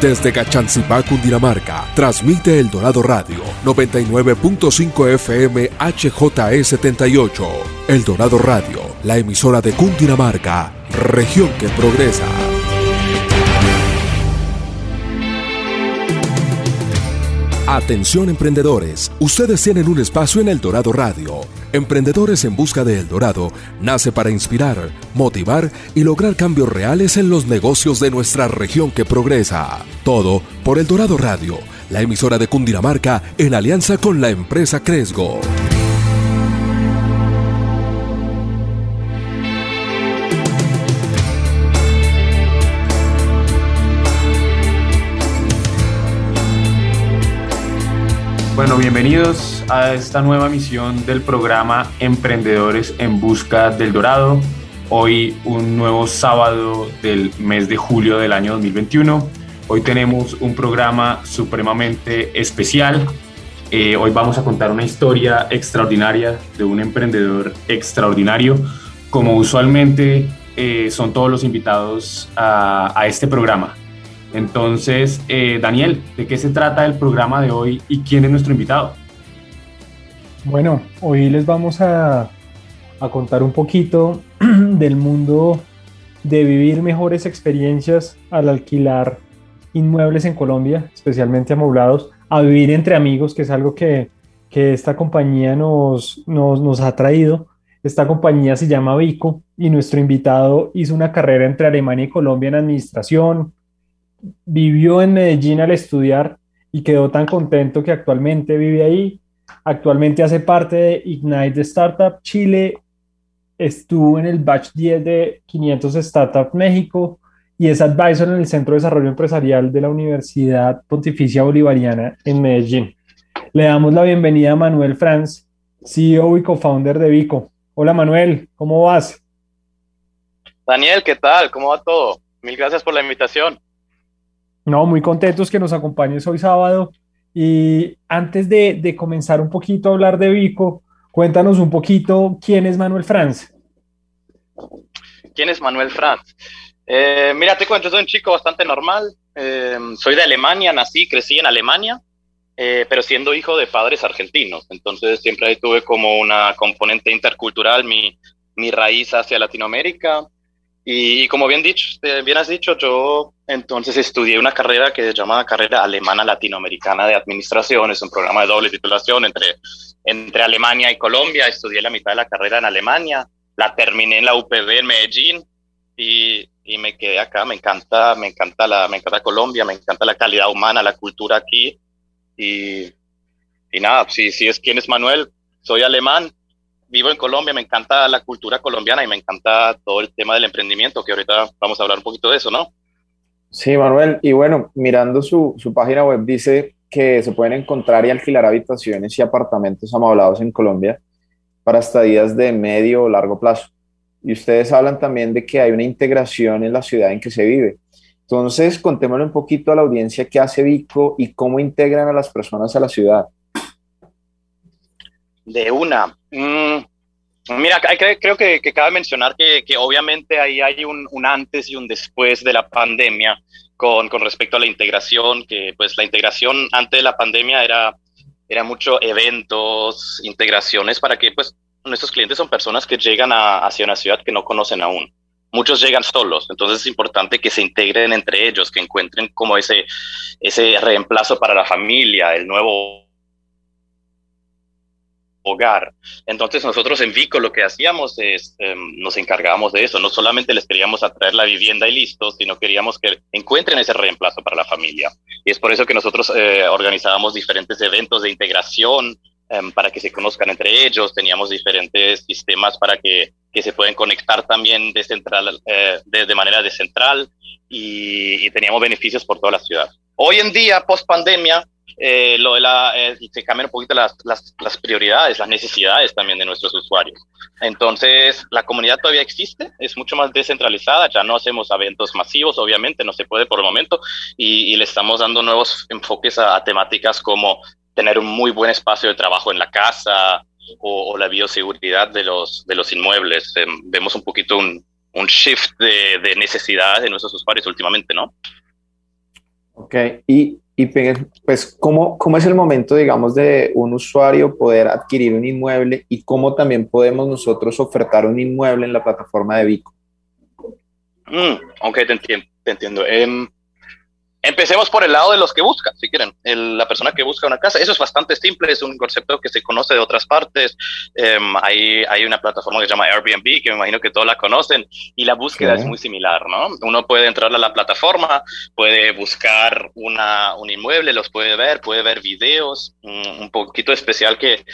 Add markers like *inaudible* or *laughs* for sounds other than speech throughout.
Desde Cachancipá, Cundinamarca, transmite El Dorado Radio 99.5 FM HJE78. El Dorado Radio, la emisora de Cundinamarca, región que progresa. Atención emprendedores, ustedes tienen un espacio en El Dorado Radio. Emprendedores en Busca de El Dorado nace para inspirar, motivar y lograr cambios reales en los negocios de nuestra región que progresa. Todo por El Dorado Radio, la emisora de Cundinamarca en alianza con la empresa Cresgo. Bueno, bienvenidos a esta nueva misión del programa Emprendedores en Busca del Dorado. Hoy un nuevo sábado del mes de julio del año 2021. Hoy tenemos un programa supremamente especial. Eh, hoy vamos a contar una historia extraordinaria de un emprendedor extraordinario, como usualmente eh, son todos los invitados a, a este programa. Entonces, eh, Daniel, ¿de qué se trata el programa de hoy y quién es nuestro invitado? Bueno, hoy les vamos a, contar un poquito *clears throat* del mundo de vivir mejores experiencias al alquilar inmuebles en Colombia, especialmente amoblados, a vivir entre amigos, que es algo que, esta compañía nos, nos, nos, ha traído. Esta compañía se llama Vico y nuestro invitado hizo una carrera entre Alemania y Colombia en administración, vivió en Medellín al estudiar y quedó tan contento que actualmente vive ahí. Actualmente hace parte de Ignite Startup Chile. Estuvo en el batch 10 de 500 Startup México y es advisor en el Centro de Desarrollo Empresarial de la Universidad Pontificia Bolivariana en Medellín. Le damos la bienvenida a Manuel Franz, CEO y co-founder de Vico. Hola Manuel, ¿cómo vas? Daniel, ¿qué tal? ¿Cómo va todo? Mil gracias por la invitación. No, muy contentos que nos acompañes hoy sábado. Y antes de, comenzar un poquito a hablar de Vico, cuéntanos un poquito quién es Manuel Franz. ¿Quién es Manuel Franz? Eh, mira, te cuento, soy un chico bastante normal. Eh, soy de Alemania, nací, crecí en Alemania, eh, pero siendo hijo de padres argentinos. Entonces siempre tuve como una componente intercultural, mi, mi raíz hacia Latinoamérica. Y, como bien, dicho, bien has dicho, yo entonces estudié una carrera que se llama Carrera Alemana Latinoamericana de Administración. Es un programa de doble titulación entre, entre Alemania y Colombia. Estudié la mitad de la carrera en Alemania. La terminé en la UPB en Medellín y, y me quedé acá. Me encanta, me encanta, la, me encanta Colombia, me encanta la calidad humana, la cultura aquí. Y, y nada, si, si es quién es Manuel, soy alemán, vivo en Colombia, me encanta la cultura colombiana y me encanta todo el tema del emprendimiento, que ahorita vamos a hablar un poquito de eso, ¿no? Sí, Manuel, y bueno, mirando su, su página web dice que se pueden encontrar y alquilar habitaciones y apartamentos amoblados en Colombia para estadías de medio o largo plazo. Y ustedes hablan también de que hay una integración en la ciudad en que se vive. Entonces, contémosle un poquito a la audiencia qué hace Vico y cómo integran a las personas a la ciudad. De una. Mm, mira, creo que, cabe mencionar que, obviamente ahí hay un, antes y un después de la pandemia con, respecto a la integración, que pues la integración antes de la pandemia era, era mucho eventos, integraciones para que pues nuestros clientes son personas que llegan hacia una ciudad que no conocen aún. Muchos llegan solos, entonces es importante que se integren entre ellos, que encuentren como ese, ese reemplazo para la familia, el nuevo hogar. Entonces nosotros en Vico lo que hacíamos es, em, nos encargábamos de eso, no solamente les queríamos atraer la vivienda y listo, sino queríamos que encuentren ese reemplazo para la familia. Y es por eso que nosotros eh, organizábamos diferentes eventos de integración em, para que se conozcan entre ellos, teníamos diferentes sistemas para que, que se puedan conectar también de, central, eh, de, manera descentral y, y teníamos beneficios por toda la ciudad. Hoy en día, post pandemia, eh, lo de la, eh, se cambian un poquito las, las, prioridades, las necesidades también de nuestros usuarios. Entonces, la comunidad todavía existe, es mucho más descentralizada, ya no hacemos eventos masivos, obviamente, no se puede por el momento, y, le estamos dando nuevos enfoques a, temáticas como tener un muy buen espacio de trabajo en la casa o, la bioseguridad de los, de los inmuebles. Em, vemos un poquito un, un shift de, de necesidades de nuestros usuarios últimamente, ¿no? Ok, y, y pues, ¿cómo, ¿cómo es el momento, digamos, de un usuario poder adquirir un inmueble y cómo también podemos nosotros ofertar un inmueble en la plataforma de Vico? Mm, ok, te entiendo. Te entiendo. Em, Empecemos por el lado de los que buscan, si quieren. la persona que busca una casa, eso es bastante simple, es un concepto que se conoce de otras partes. Em, hay, hay, una plataforma que se llama Airbnb, que me imagino que todos la conocen, y la búsqueda es muy similar, ¿no? Uno puede entrar a la plataforma, puede buscar una, un inmueble, los puede ver, puede ver videos, un poquito especial que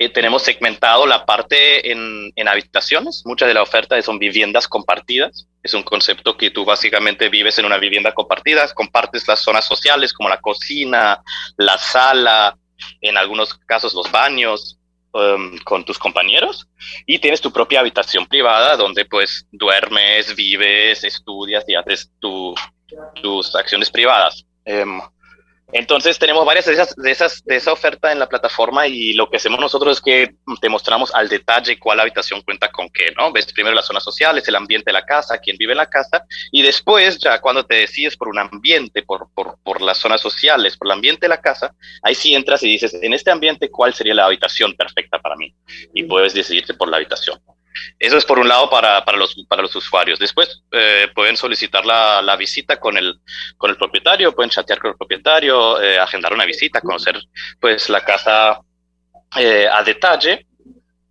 eh, tenemos segmentado la parte en, en, habitaciones. Muchas de la oferta son viviendas compartidas. Es un concepto que tú básicamente vives en una vivienda compartida, compartes las zonas sociales como la cocina, la sala, en algunos casos los baños um, con tus compañeros y tienes tu propia habitación privada donde pues duermes, vives, estudias y haces tu, tus acciones privadas. Um, entonces tenemos varias de esas, de esas, de esa oferta en la plataforma y lo que hacemos nosotros es que te mostramos al detalle cuál habitación cuenta con qué, ¿no? Ves primero las zonas sociales, el ambiente de la casa, quién vive en la casa y después ya cuando te decides por un ambiente, por, por, por las zonas sociales, por el ambiente de la casa, ahí sí entras y dices, en este ambiente, ¿cuál sería la habitación perfecta para mí? Y puedes decidirte por la habitación. Eso es por un lado para, para, los, para los usuarios. Después eh, pueden solicitar la, la, visita con el, con el propietario, pueden chatear con el propietario, eh, agendar una visita, conocer pues la casa eh, a detalle.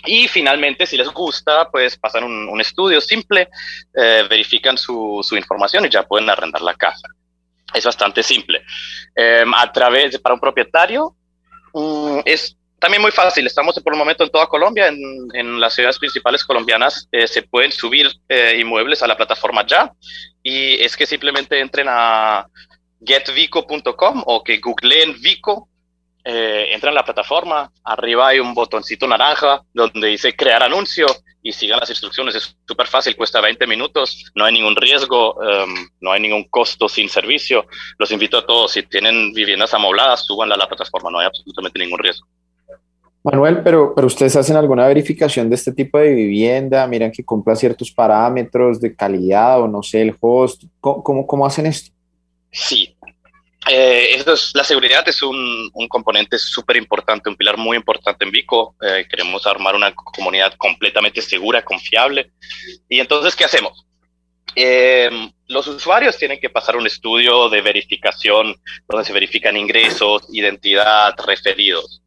Y finalmente, si les gusta, pues pasan un, un estudio simple, verifican su, su, información y ya pueden arrendar la casa. Es bastante simple. A través, para un propietario, mm, es también muy fácil, estamos por el momento en toda Colombia, en, en las ciudades principales colombianas eh, se pueden subir eh, inmuebles a la plataforma ya y es que simplemente entren a getvico.com o que googleen Vico, eh, entran a la plataforma, arriba hay un botoncito naranja donde dice crear anuncio y sigan las instrucciones, es súper fácil, cuesta 20 minutos, no hay ningún riesgo, um, no hay ningún costo sin servicio, los invito a todos, si tienen viviendas amobladas, subanla a la plataforma, no hay absolutamente ningún riesgo. Manuel, pero, pero ustedes hacen alguna verificación de este tipo de vivienda, miran que cumpla ciertos parámetros de calidad o no sé, el host, ¿cómo, cómo, hacen esto? Sí, eh, es, la seguridad es un, un componente súper importante, un pilar muy importante en Vico. Eh, queremos armar una comunidad completamente segura, confiable. Y entonces, ¿qué hacemos? Eh, los usuarios tienen que pasar un estudio de verificación donde se verifican ingresos, identidad, referidos.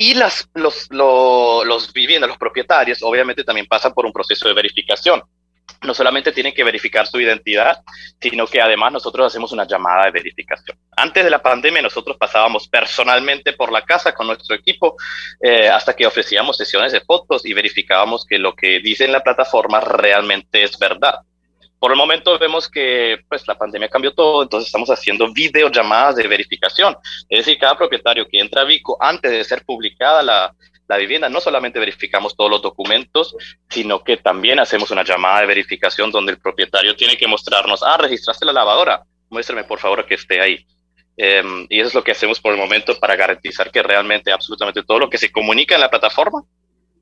Y las, los, los viviendas, los propietarios, obviamente también pasan por un proceso de verificación. No solamente tienen que verificar su identidad, sino que además nosotros hacemos una llamada de verificación. Antes de la pandemia nosotros pasábamos personalmente por la casa con nuestro equipo eh, hasta que ofrecíamos sesiones de fotos y verificábamos que lo que dice en la plataforma realmente es verdad. Por el momento vemos que pues, la pandemia cambió todo, entonces estamos haciendo videollamadas de verificación. Es decir, cada propietario que entra a Vico antes de ser publicada la, la vivienda, no solamente verificamos todos los documentos, sino que también hacemos una llamada de verificación donde el propietario tiene que mostrarnos, ah, registraste la lavadora, muéstrame por favor que esté ahí. Um, y eso es lo que hacemos por el momento para garantizar que realmente absolutamente todo lo que se comunica en la plataforma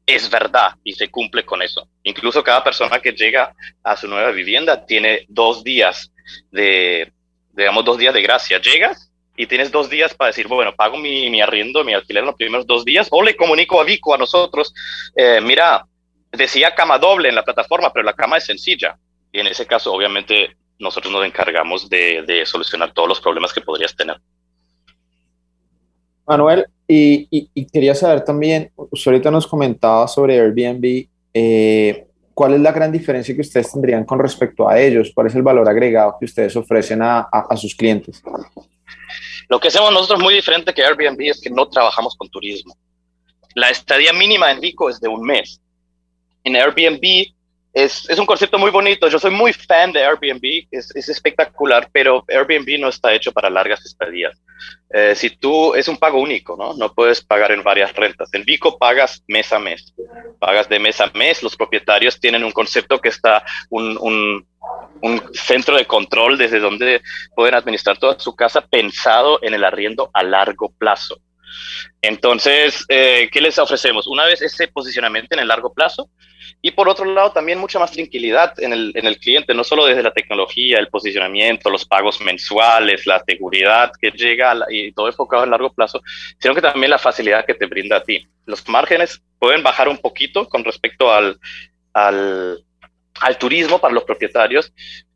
es verdad y se cumple con eso. Incluso cada persona que llega a su nueva vivienda tiene dos días de, digamos, dos días de gracia. Llegas y tienes dos días para decir, bueno, pago mi, arriendo, mi alquiler en los primeros dos días, o le comunico a Vico, a nosotros, eh, mira, decía cama doble en la plataforma, pero la cama es sencilla. Y en ese caso, obviamente, nosotros nos encargamos de solucionar todos los problemas que podrías tener. Manuel, y, quería saber también, usted ahorita nos comentaba sobre Airbnb, eh, ¿cuál es la gran diferencia que ustedes tendrían con respecto a ellos? ¿Cuál es el valor agregado que ustedes ofrecen a, a sus clientes? Lo que hacemos nosotros muy diferente que Airbnb es que no trabajamos con turismo. La estadía mínima en Vico es de un mes. En Airbnb es, es, un concepto muy bonito. Yo soy muy fan de Airbnb, es, es espectacular, pero Airbnb no está hecho para largas estadías. Eh, si tú, es un pago único, ¿no? No puedes pagar en varias rentas. En Vico pagas mes a mes. Pagas de mes a mes. Los propietarios tienen un concepto que está un, un, un centro de control desde donde pueden administrar toda su casa pensado en el arriendo a largo plazo. Entonces, eh, ¿qué les ofrecemos? Una vez ese posicionamiento en el largo plazo y por otro lado también mucha más tranquilidad en el, en el cliente, no solo desde la tecnología, el posicionamiento, los pagos mensuales, la seguridad que llega y todo enfocado en largo plazo, sino que también la facilidad que te brinda a ti. Los márgenes pueden bajar un poquito con respecto al, al, al turismo para los propietarios,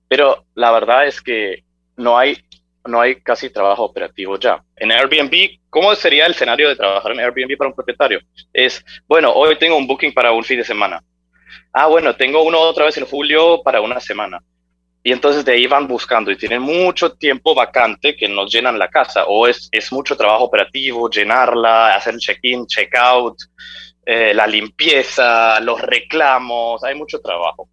pero la verdad es que no hay no hay casi trabajo operativo ya. En Airbnb, ¿cómo sería el escenario de trabajar en Airbnb para un propietario? Es, bueno, hoy tengo un booking para un fin de semana. Ah, bueno, tengo uno otra vez en julio para una semana. Y entonces de ahí van buscando y tienen mucho tiempo vacante que nos llenan la casa o es, es mucho trabajo operativo, llenarla, hacer check-in, check-out, eh, la limpieza, los reclamos, hay mucho trabajo.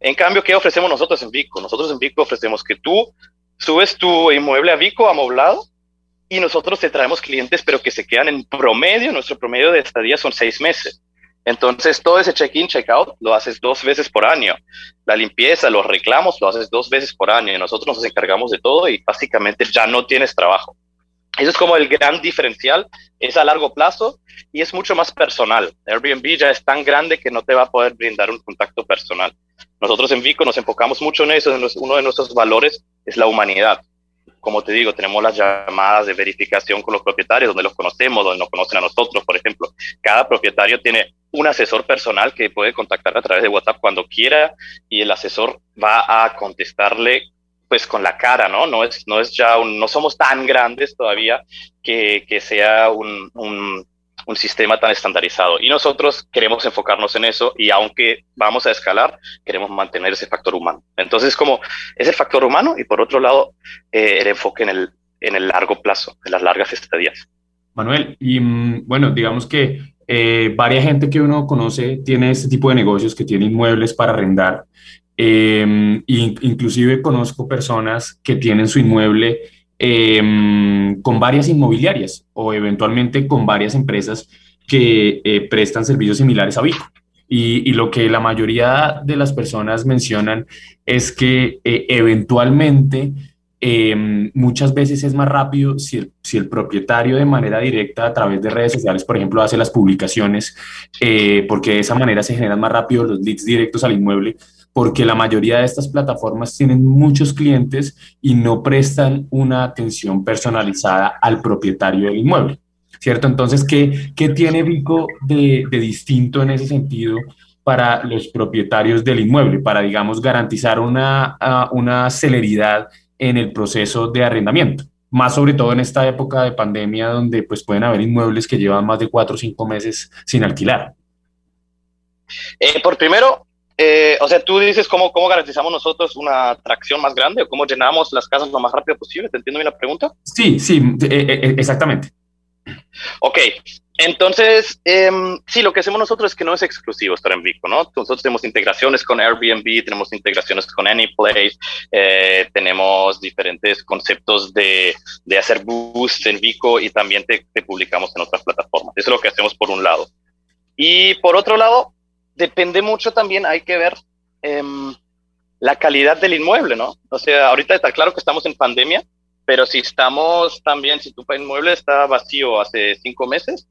En cambio, ¿qué ofrecemos nosotros en Vico? Nosotros en Vico ofrecemos que tú subes tu inmueble a Vico amoblado y nosotros te traemos clientes, pero que se quedan en promedio, nuestro promedio de estadía son seis meses. Entonces, todo ese check-in, check-out lo haces dos veces por año. La limpieza, los reclamos, lo haces dos veces por año. Nosotros nos encargamos de todo y básicamente ya no tienes trabajo. Eso es como el gran diferencial, es a largo plazo y es mucho más personal. Airbnb ya es tan grande que no te va a poder brindar un contacto personal. Nosotros en Vico nos enfocamos mucho en eso, uno de nuestros valores es la humanidad. Como te digo, tenemos las llamadas de verificación con los propietarios, donde los conocemos, donde nos conocen a nosotros, por ejemplo. Cada propietario tiene un asesor personal que puede contactar a través de WhatsApp cuando quiera y el asesor va a contestarle pues con la cara, ¿no? No es, no es ya un, no somos tan grandes todavía que, que sea un, un, un sistema tan estandarizado. Y nosotros queremos enfocarnos en eso y aunque vamos a escalar, queremos mantener ese factor humano. Entonces, como es el factor humano y por otro lado, eh, el enfoque en el, en el largo plazo, en las largas estadías. Manuel, y mm, bueno, digamos que eh, varias gente que uno conoce tiene este tipo de negocios que tiene inmuebles para arrendar. Eh, inclusive conozco personas que tienen su inmueble Em, con varias inmobiliarias o eventualmente con varias empresas que eh, prestan servicios similares a Vico. Y, lo que la mayoría de las personas mencionan es que eh, eventualmente em, muchas veces es más rápido si el, si el, propietario de manera directa a través de redes sociales, por ejemplo, hace las publicaciones, eh, porque de esa manera se generan más rápido los leads directos al inmueble, porque la mayoría de estas plataformas tienen muchos clientes y no prestan una atención personalizada al propietario del inmueble, ¿cierto? Entonces, ¿qué, qué tiene Vico de, de distinto en ese sentido para los propietarios del inmueble, para, digamos, garantizar una, una celeridad en el proceso de arrendamiento? Más sobre todo en esta época de pandemia donde pues pueden haber inmuebles que llevan más de cuatro o cinco meses sin alquilar. Eh, por primero, eh, o sea, tú dices cómo, cómo garantizamos nosotros una atracción más grande o cómo llenamos las casas lo más rápido posible. ¿Te entiendo bien la pregunta? Sí, sí, eh, eh, exactamente. Ok, entonces, em, sí, lo que hacemos nosotros es que no es exclusivo estar en Vico, ¿no? Nosotros tenemos integraciones con Airbnb, tenemos integraciones con Anyplace, tenemos diferentes conceptos de, de, hacer boost en Vico y también te, te publicamos en otras plataformas. Eso es lo que hacemos por un lado. Y por otro lado, depende mucho también, hay que ver em, la calidad del inmueble, ¿no? O sea, ahorita está claro que estamos en pandemia, pero si estamos también, si tu inmueble está vacío hace cinco meses,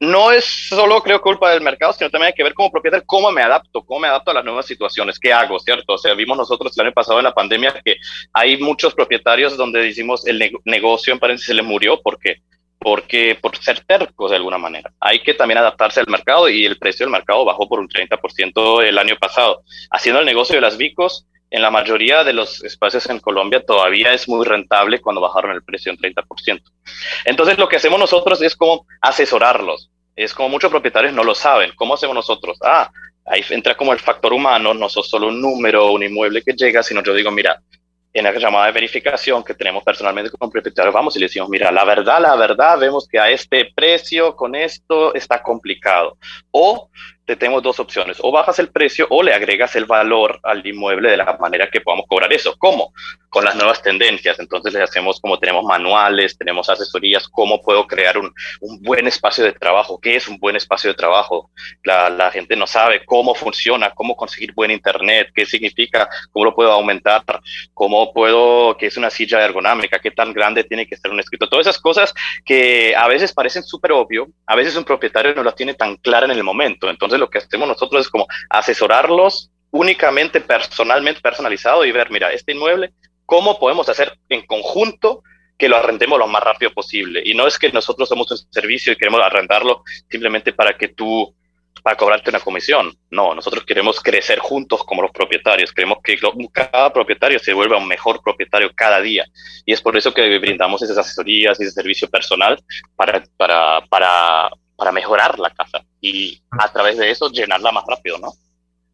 no es solo, creo, culpa del mercado, sino también hay que ver como propietario cómo me adapto, cómo me adapto a las nuevas situaciones, qué hago, ¿cierto? O sea, vimos nosotros el año pasado en la pandemia que hay muchos propietarios donde decimos el negocio en paréntesis se le murió porque porque por ser tercos de alguna manera. Hay que también adaptarse al mercado y el precio del mercado bajó por un 30% el año pasado. Haciendo el negocio de las Vicos, en la mayoría de los espacios en Colombia todavía es muy rentable cuando bajaron el precio un 30%. Entonces lo que hacemos nosotros es como asesorarlos. Es como muchos propietarios no lo saben. ¿Cómo hacemos nosotros? Ah, ahí entra como el factor humano, no sos solo un número, un inmueble que llega, sino yo digo, mira, en la llamada de verificación que tenemos personalmente con propietario, vamos y le decimos, mira, la verdad, la verdad, vemos que a este precio, con esto, está complicado. O te tenemos dos opciones, o bajas el precio o le agregas el valor al inmueble de la manera que podamos cobrar eso. ¿Cómo? con las nuevas tendencias. Entonces les hacemos como tenemos manuales, tenemos asesorías, cómo puedo crear un, un buen espacio de trabajo, qué es un buen espacio de trabajo. La, gente no sabe cómo funciona, cómo conseguir buen internet, qué significa, cómo lo puedo aumentar, cómo puedo, qué es una silla ergonómica, qué tan grande tiene que ser un escrito. Todas esas cosas que a veces parecen súper obvio, a veces un propietario no las tiene tan clara en el momento. Entonces lo que hacemos nosotros es como asesorarlos únicamente personalmente personalizado y ver, mira, este inmueble cómo podemos hacer en conjunto que lo arrendemos lo más rápido posible. Y no es que nosotros somos un servicio y queremos arrendarlo simplemente para que tú, para cobrarte una comisión. No, nosotros queremos crecer juntos como los propietarios. Queremos que cada propietario se vuelva un mejor propietario cada día. Y es por eso que brindamos esas asesorías y ese servicio personal para, para, para, para mejorar la casa y a través de eso llenarla más rápido, ¿no?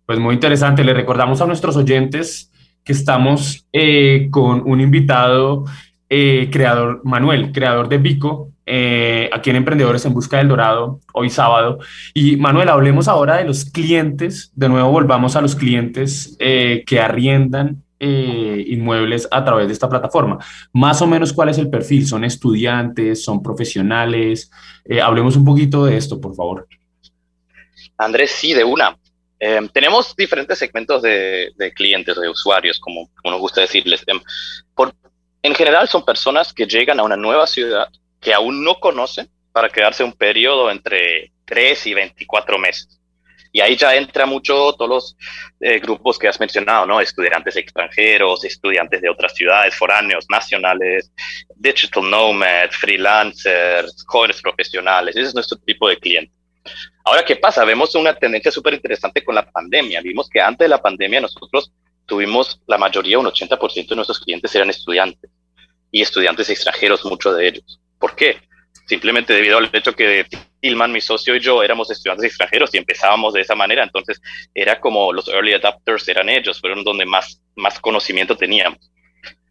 Pues muy interesante. Le recordamos a nuestros oyentes que estamos eh, con un invitado, eh, creador, Manuel, creador de Vico, eh, aquí en Emprendedores en Busca del Dorado, hoy sábado. Y Manuel, hablemos ahora de los clientes, de nuevo volvamos a los clientes que arriendan inmuebles a través de esta plataforma. Más o menos cuál es el perfil, son estudiantes, son profesionales. hablemos un poquito de esto, por favor. Andrés, sí, de una. Em, tenemos diferentes segmentos de, clientes, de usuarios, como, nos gusta decirles. Em, por, en general son personas que llegan a una nueva ciudad que aún no conocen para quedarse un periodo entre 3 y 24 meses. Y ahí ya entra mucho todos los eh, grupos que has mencionado, ¿no? Estudiantes extranjeros, estudiantes de otras ciudades, foráneos, nacionales, digital nomads, freelancers, jóvenes profesionales. Ese es nuestro tipo de cliente. Ahora, ¿qué pasa? Vemos una tendencia súper interesante con la pandemia. Vimos que antes de la pandemia nosotros tuvimos la mayoría, un 80% de nuestros clientes eran estudiantes y estudiantes extranjeros, muchos de ellos. ¿Por qué? Simplemente debido al hecho que Tilman, mi socio y yo éramos estudiantes extranjeros y empezábamos de esa manera. Entonces era como los early adapters eran ellos, fueron donde más, más conocimiento teníamos.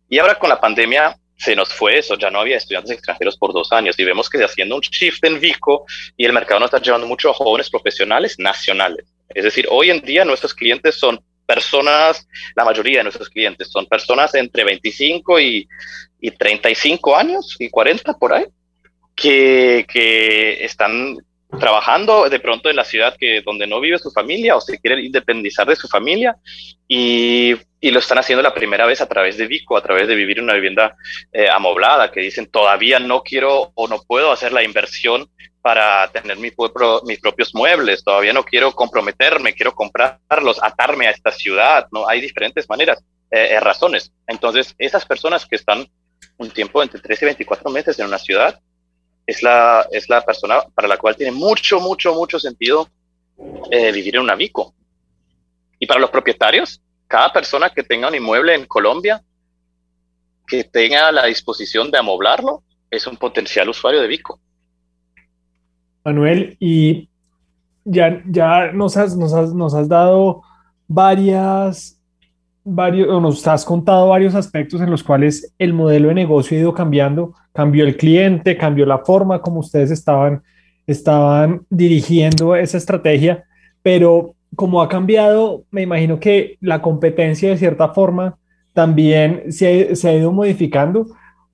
Y ahora con la pandemia se nos fue eso, ya no había estudiantes extranjeros por dos años y vemos que se haciendo un shift en Vico y el mercado nos está llevando mucho a jóvenes profesionales nacionales. Es decir, hoy en día nuestros clientes son personas, la mayoría de nuestros clientes son personas entre 25 y, y 35 años y 40 por ahí, que, están trabajando de pronto en la ciudad que donde no vive su familia o se quieren independizar de su familia y, lo están haciendo la primera vez a través de Vico, a través de vivir en una vivienda eh, amoblada, que dicen todavía no quiero o no puedo hacer la inversión para tener mi mis propios muebles, todavía no quiero comprometerme, quiero comprarlos, atarme a esta ciudad, ¿no? Hay diferentes maneras, eh, eh razones. Entonces, esas personas que están un tiempo entre 13 y 24 meses en una ciudad, es la, es la persona para la cual tiene mucho, mucho, mucho sentido eh, vivir en un Vico. Y para los propietarios, cada persona que tenga un inmueble en Colombia, que tenga la disposición de amoblarlo, es un potencial usuario de Vico. Manuel, y ya, ya nos, has, nos, has, nos has dado varias, varios, nos has contado varios aspectos en los cuales el modelo de negocio ha ido cambiando cambió el cliente, cambió la forma como ustedes estaban, estaban dirigiendo esa estrategia, pero como ha cambiado, me imagino que la competencia de cierta forma también se, ha ido modificando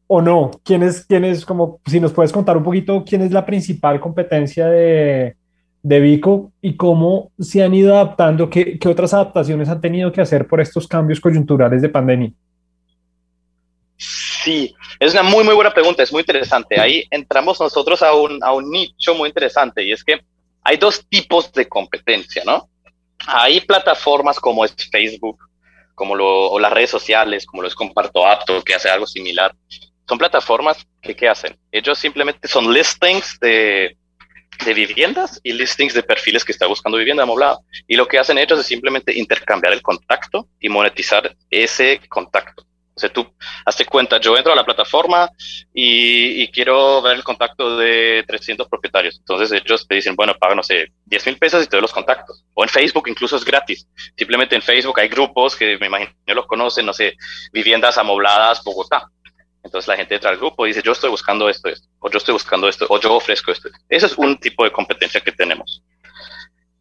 o no. ¿Quién es, quién es, como, si nos puedes contar un poquito, quién es la principal competencia de, de Vico y cómo se han ido adaptando, qué, qué otras adaptaciones han tenido que hacer por estos cambios coyunturales de pandemia? Sí, es una muy, muy buena pregunta, es muy interesante. Ahí entramos nosotros a un, a un nicho muy interesante y es que hay dos tipos de competencia, ¿no? Hay plataformas como es Facebook, como lo, o las redes sociales, como lo es Comparto Apto, que hace algo similar. Son plataformas que, ¿qué hacen? Ellos simplemente son listings de, de viviendas y listings de perfiles que está buscando vivienda amoblada. Y lo que hacen ellos es simplemente intercambiar el contacto y monetizar ese contacto. O sea, tú hazte cuenta, yo entro a la plataforma y, quiero ver el contacto de 300 propietarios. Entonces ellos te dicen, bueno, paga, no sé, 10 mil pesos y te doy los contactos. O en Facebook incluso es gratis. Simplemente en Facebook hay grupos que me imagino los conocen, no sé, viviendas amobladas, Bogotá. Entonces la gente entra al grupo y dice, yo estoy buscando esto, esto, o yo estoy buscando esto, o yo ofrezco esto. Ese es un tipo de competencia que tenemos.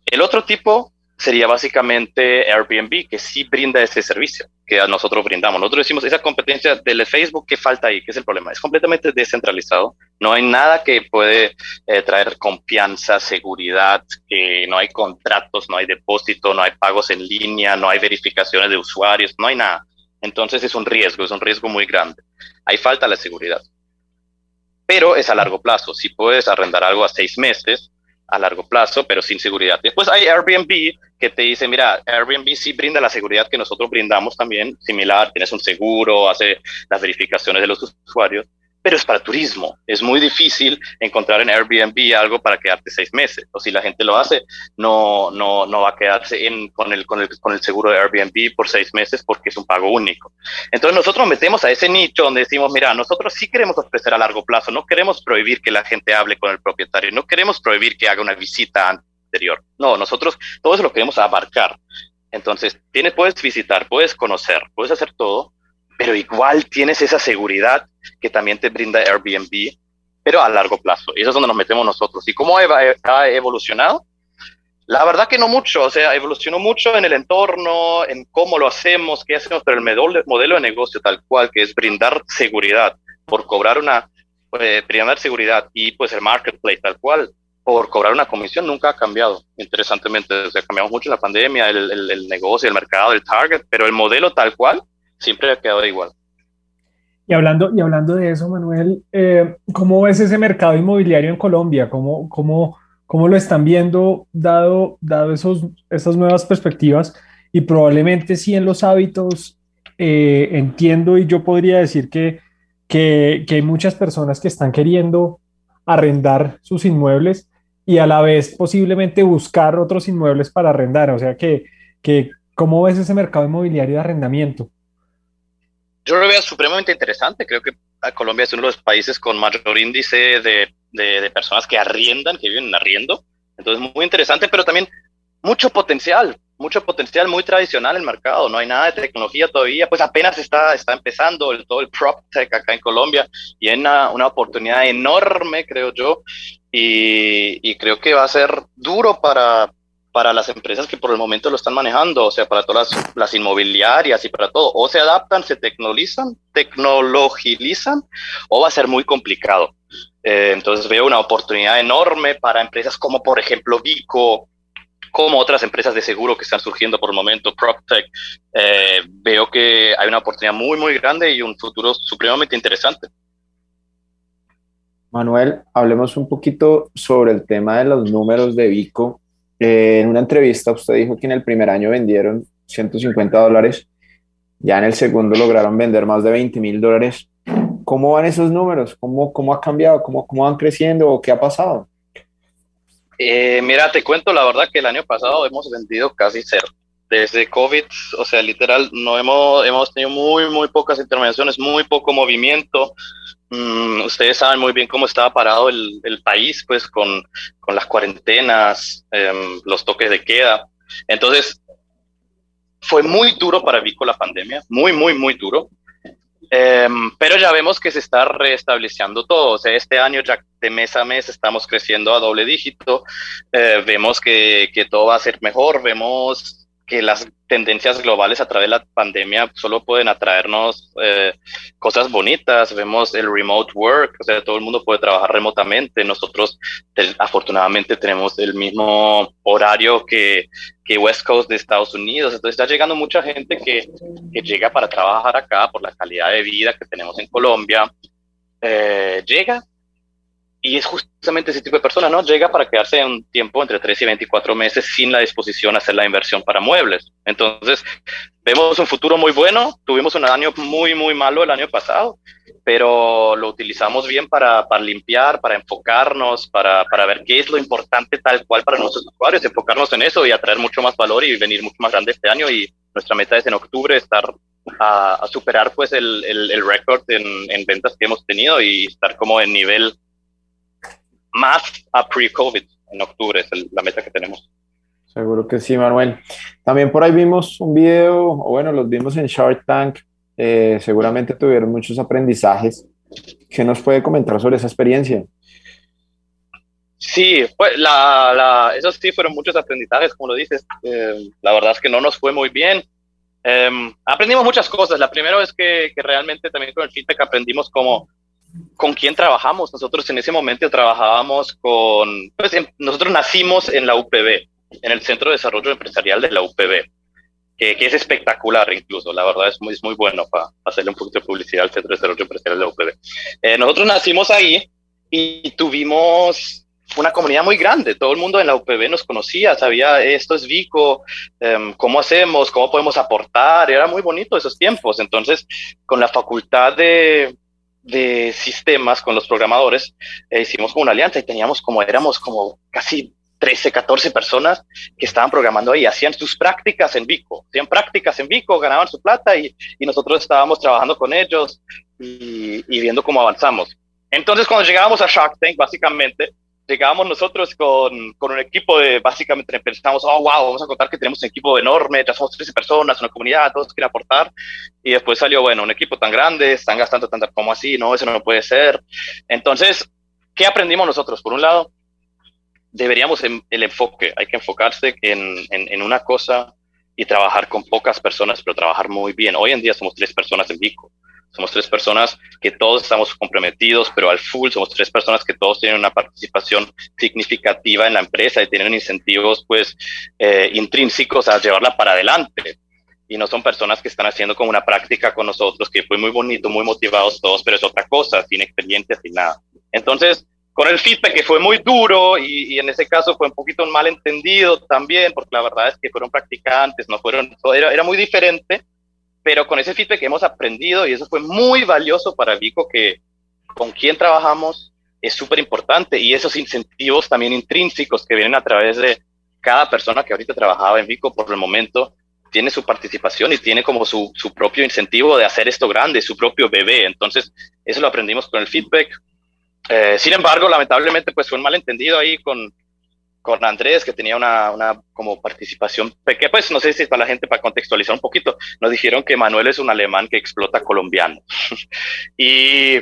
El otro tipo sería básicamente Airbnb, que sí brinda ese servicio que a nosotros brindamos. Nosotros decimos, esa competencia del Facebook, ¿qué falta ahí? ¿Qué es el problema? Es completamente descentralizado. No hay nada que puede eh, traer confianza, seguridad, que no hay contratos, no hay depósito, no hay pagos en línea, no hay verificaciones de usuarios, no hay nada. Entonces es un riesgo, es un riesgo muy grande. Ahí falta la seguridad. Pero es a largo plazo. Si puedes arrendar algo a seis meses, a largo plazo, pero sin seguridad. Después hay Airbnb que te dice, mira, Airbnb sí brinda la seguridad que nosotros brindamos también, similar, tienes un seguro, hace las verificaciones de los usuarios, pero es para turismo. Es muy difícil encontrar en Airbnb algo para quedarte seis meses. O si la gente lo hace, no, no, no va a quedarse en, con, el, con, el, con el seguro de Airbnb por seis meses porque es un pago único. Entonces nosotros metemos a ese nicho donde decimos, mira, nosotros sí queremos ofrecer a largo plazo, no queremos prohibir que la gente hable con el propietario, no queremos prohibir que haga una visita anterior. No, nosotros todo eso lo queremos abarcar. Entonces, tienes, puedes visitar, puedes conocer, puedes hacer todo, pero igual tienes esa seguridad que también te brinda Airbnb, pero a largo plazo. Y eso es donde nos metemos nosotros. ¿Y cómo ha evolucionado? La verdad que no mucho, o sea, evolucionó mucho en el entorno, en cómo lo hacemos, qué hacemos, pero el modelo de negocio tal cual, que es brindar seguridad por cobrar una, eh, brindar seguridad y pues el marketplace tal cual, por cobrar una comisión nunca ha cambiado, interesantemente. O sea, cambiamos mucho en la pandemia, el, el, el negocio, el mercado, el target, pero el modelo tal cual siempre ha quedado igual. Y hablando, y hablando de eso, Manuel, eh, ¿cómo ves ese mercado inmobiliario en Colombia? ¿Cómo, cómo, cómo lo están viendo dado, dado esos, esas nuevas perspectivas? Y probablemente sí en los hábitos, eh, entiendo y yo podría decir que, que, que hay muchas personas que están queriendo arrendar sus inmuebles y a la vez posiblemente buscar otros inmuebles para arrendar. O sea que, que ¿cómo ves ese mercado inmobiliario de arrendamiento? Yo lo veo supremamente interesante. Creo que Colombia es uno de los países con mayor índice de, de, personas que arriendan, que viven en arriendo. Entonces, muy interesante, pero también mucho potencial, mucho potencial muy tradicional el mercado. No hay nada de tecnología todavía, pues apenas está, está empezando el, todo el prop tech acá en Colombia y hay una, una oportunidad enorme, creo yo, y, y, creo que va a ser duro para, para las empresas que por el momento lo están manejando, o sea, para todas las, inmobiliarias y para todo, o se adaptan, se tecnologizan, tecnologizan, o va a ser muy complicado. Eh, entonces veo una oportunidad enorme para empresas como por ejemplo Vico, como otras empresas de seguro que están surgiendo por el momento, PropTech. Eh, veo que hay una oportunidad muy, muy grande y un futuro supremamente interesante. Manuel, hablemos un poquito sobre el tema de los números de Vico eh, en una entrevista usted dijo que en el primer año vendieron 150 dólares, ya en el segundo lograron vender más de 20 mil dólares. ¿Cómo van esos números? ¿Cómo, cómo ha cambiado? ¿Cómo, ¿Cómo van creciendo? ¿O qué ha pasado? Eh, mira, te cuento la verdad que el año pasado hemos vendido casi cero. Desde COVID, o sea, literal, no hemos, hemos tenido muy, muy pocas intervenciones, muy poco movimiento. Mm, ustedes saben muy bien cómo estaba parado el, el país, pues con, con las cuarentenas, em, los toques de queda. Entonces, fue muy duro para Vico la pandemia, muy, muy, muy duro. Em, pero ya vemos que se está restableciendo todo. O sea, este año ya de mes a mes estamos creciendo a doble dígito. Eh, vemos que, que todo va a ser mejor. Vemos que las tendencias globales a través de la pandemia solo pueden atraernos eh, cosas bonitas. Vemos el remote work, o sea, todo el mundo puede trabajar remotamente. Nosotros afortunadamente tenemos el mismo horario que, que West Coast de Estados Unidos. Entonces está llegando mucha gente que, que llega para trabajar acá por la calidad de vida que tenemos en Colombia. Eh, llega y es justamente ese tipo de persona, ¿no? Llega para quedarse un tiempo entre 3 y 24 meses sin la disposición a hacer la inversión para muebles. Entonces, vemos un futuro muy bueno. Tuvimos un año muy, muy malo el año pasado, pero lo utilizamos bien para, para limpiar, para enfocarnos, para, para, ver qué es lo importante tal cual para nuestros usuarios, enfocarnos en eso y atraer mucho más valor y venir mucho más grande este año. Y nuestra meta es en octubre estar a, superar pues el, el, récord en ventas que hemos tenido y estar como en nivel más a pre-COVID en octubre, es la meta que tenemos. Seguro que sí, Manuel. También por ahí vimos un video, o bueno, los vimos en Shark Tank, eh, seguramente tuvieron muchos aprendizajes. ¿Qué nos puede comentar sobre esa experiencia? Sí, pues la, la, esos sí fueron muchos aprendizajes, como lo dices. Eh, la verdad es que no nos fue muy bien. Em, aprendimos muchas cosas. La primera es que, que, realmente también con el feedback aprendimos cómo, con quién trabajamos. Nosotros en ese momento trabajábamos con, pues nosotros nacimos en la UPB, en el Centro de Desarrollo Empresarial de la UPB, que, es espectacular incluso. La verdad es muy, es muy bueno para hacerle un poquito de publicidad al Centro de Desarrollo Empresarial de la UPB. Eh, nosotros nacimos ahí y tuvimos una comunidad muy grande, todo el mundo en la UPB nos conocía, sabía esto es Vico, em, cómo hacemos, cómo podemos aportar, era muy bonito esos tiempos. Entonces, con la facultad de, de sistemas, con los programadores, eh, hicimos como una alianza y teníamos como, éramos como casi 13, 14 personas que estaban programando ahí, hacían sus prácticas en Vico, hacían prácticas en Vico, ganaban su plata y, y nosotros estábamos trabajando con ellos y, y viendo cómo avanzamos. Entonces, cuando llegábamos a Shark Tank, básicamente, llegábamos nosotros con, con, un equipo de, básicamente pensamos, oh, wow, vamos a contar que tenemos un equipo enorme, ya somos 13 personas, una comunidad, todos quieren aportar. Y después salió, bueno, un equipo tan grande, están gastando tanto como así, no, eso no puede ser. Entonces, ¿qué aprendimos nosotros? Por un lado, deberíamos el enfoque, hay que enfocarse en, en, en una cosa y trabajar con pocas personas, pero trabajar muy bien. Hoy en día somos tres personas en Vico. Somos tres personas que todos estamos comprometidos, pero al full somos tres personas que todos tienen una participación significativa en la empresa y tienen incentivos pues eh, intrínsecos a llevarla para adelante. Y no son personas que están haciendo como una práctica con nosotros, que fue muy bonito, muy motivados todos, pero es otra cosa, sin experiencia, sin nada. Entonces, con el feedback que fue muy duro y, y, en ese caso fue un poquito un malentendido también, porque la verdad es que fueron practicantes, no fueron, era, era muy diferente, pero con ese feedback hemos aprendido y eso fue muy valioso para Vico, que con quien trabajamos es súper importante y esos incentivos también intrínsecos que vienen a través de cada persona que ahorita trabajaba en Vico por el momento tiene su participación y tiene como su, su propio incentivo de hacer esto grande, su propio bebé. Entonces, eso lo aprendimos con el feedback. Eh, sin embargo, lamentablemente, pues fue un malentendido ahí con, con Andrés, que tenía una, como participación pequeña, pues no sé si para la gente, para contextualizar un poquito, nos dijeron que Manuel es un alemán que explota colombiano. *laughs* y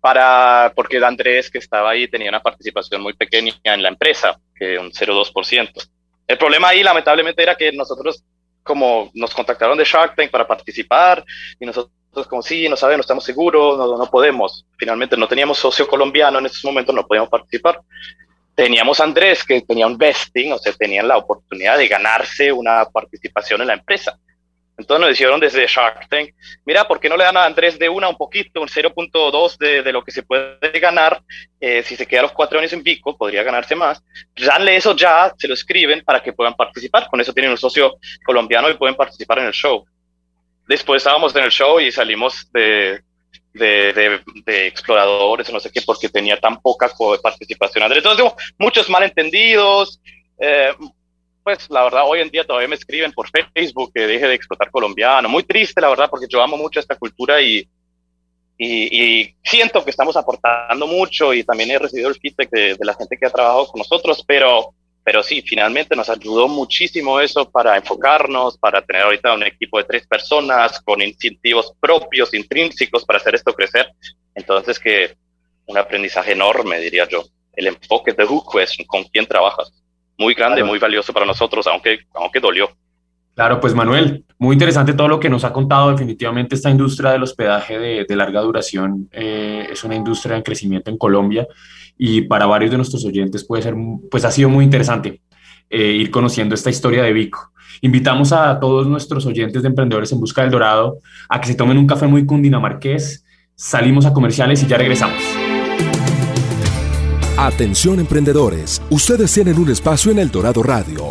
para, porque Andrés, que estaba ahí, tenía una participación muy pequeña en la empresa, que un 0,2%. El problema ahí, lamentablemente, era que nosotros, como nos contactaron de Shark Tank para participar, y nosotros como sí, no sabemos, no estamos seguros, no, no podemos. Finalmente no teníamos socio colombiano en estos momentos, no podíamos participar teníamos a Andrés que tenía un vesting, o sea, tenían la oportunidad de ganarse una participación en la empresa. Entonces nos dijeron desde Shark Tank, mira, ¿por qué no le dan a Andrés de una un poquito, un 0.2 de, lo que se puede ganar? Eh, si se queda los cuatro años en pico, podría ganarse más. Danle eso ya, se lo escriben para que puedan participar. Con eso tienen un socio colombiano y pueden participar en el show. Después estábamos en el show y salimos de, de, de, exploradores o no sé qué, porque tenía tan poca participación. Entonces, muchos malentendidos. Eh, pues la verdad, hoy en día todavía me escriben por Facebook que deje de explotar colombiano. Muy triste, la verdad, porque yo amo mucho esta cultura y, y, y siento que estamos aportando mucho y también he recibido el feedback de, de la gente que ha trabajado con nosotros, pero pero sí, finalmente nos ayudó muchísimo eso para enfocarnos, para tener ahorita un equipo de tres personas con incentivos propios, intrínsecos para hacer esto crecer. Entonces, que un aprendizaje enorme, diría yo. El enfoque de Who Question, con quién trabajas. Muy grande, claro. muy valioso para nosotros, aunque, aunque dolió. Claro, pues Manuel, muy interesante todo lo que nos ha contado. Definitivamente esta industria del hospedaje de, de larga duración eh, es una industria en crecimiento en Colombia y para varios de nuestros oyentes puede ser, pues ha sido muy interesante eh, ir conociendo esta historia de Vico. Invitamos a todos nuestros oyentes de Emprendedores en Busca del Dorado a que se tomen un café muy cundinamarqués. Salimos a comerciales y ya regresamos. Atención emprendedores, ustedes tienen un espacio en El Dorado Radio.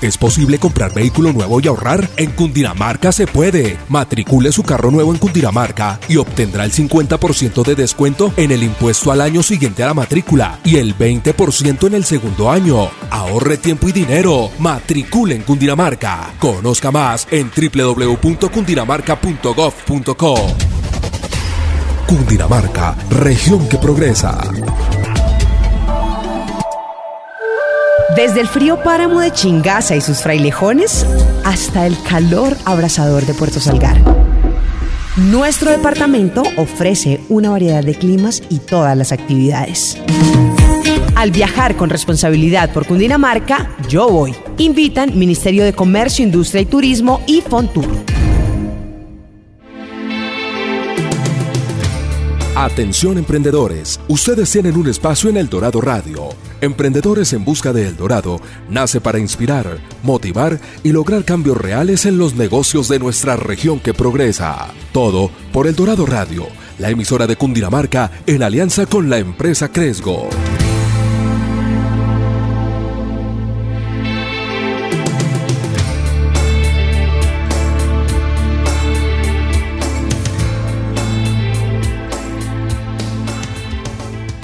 ¿Es posible comprar vehículo nuevo y ahorrar? En Cundinamarca se puede. Matricule su carro nuevo en Cundinamarca y obtendrá el 50% de descuento en el impuesto al año siguiente a la matrícula y el 20% en el segundo año. Ahorre tiempo y dinero. Matricule en Cundinamarca. Conozca más en www.cundinamarca.gov.co. Cundinamarca, región que progresa. Desde el frío páramo de Chingaza y sus frailejones hasta el calor abrasador de Puerto Salgar. Nuestro departamento ofrece una variedad de climas y todas las actividades. Al viajar con responsabilidad por Cundinamarca, yo voy. Invitan Ministerio de Comercio, Industria y Turismo y Fontur. Atención emprendedores, ustedes tienen un espacio en El Dorado Radio. Emprendedores en Busca de El Dorado nace para inspirar, motivar y lograr cambios reales en los negocios de nuestra región que progresa. Todo por El Dorado Radio, la emisora de Cundinamarca en alianza con la empresa Cresgo.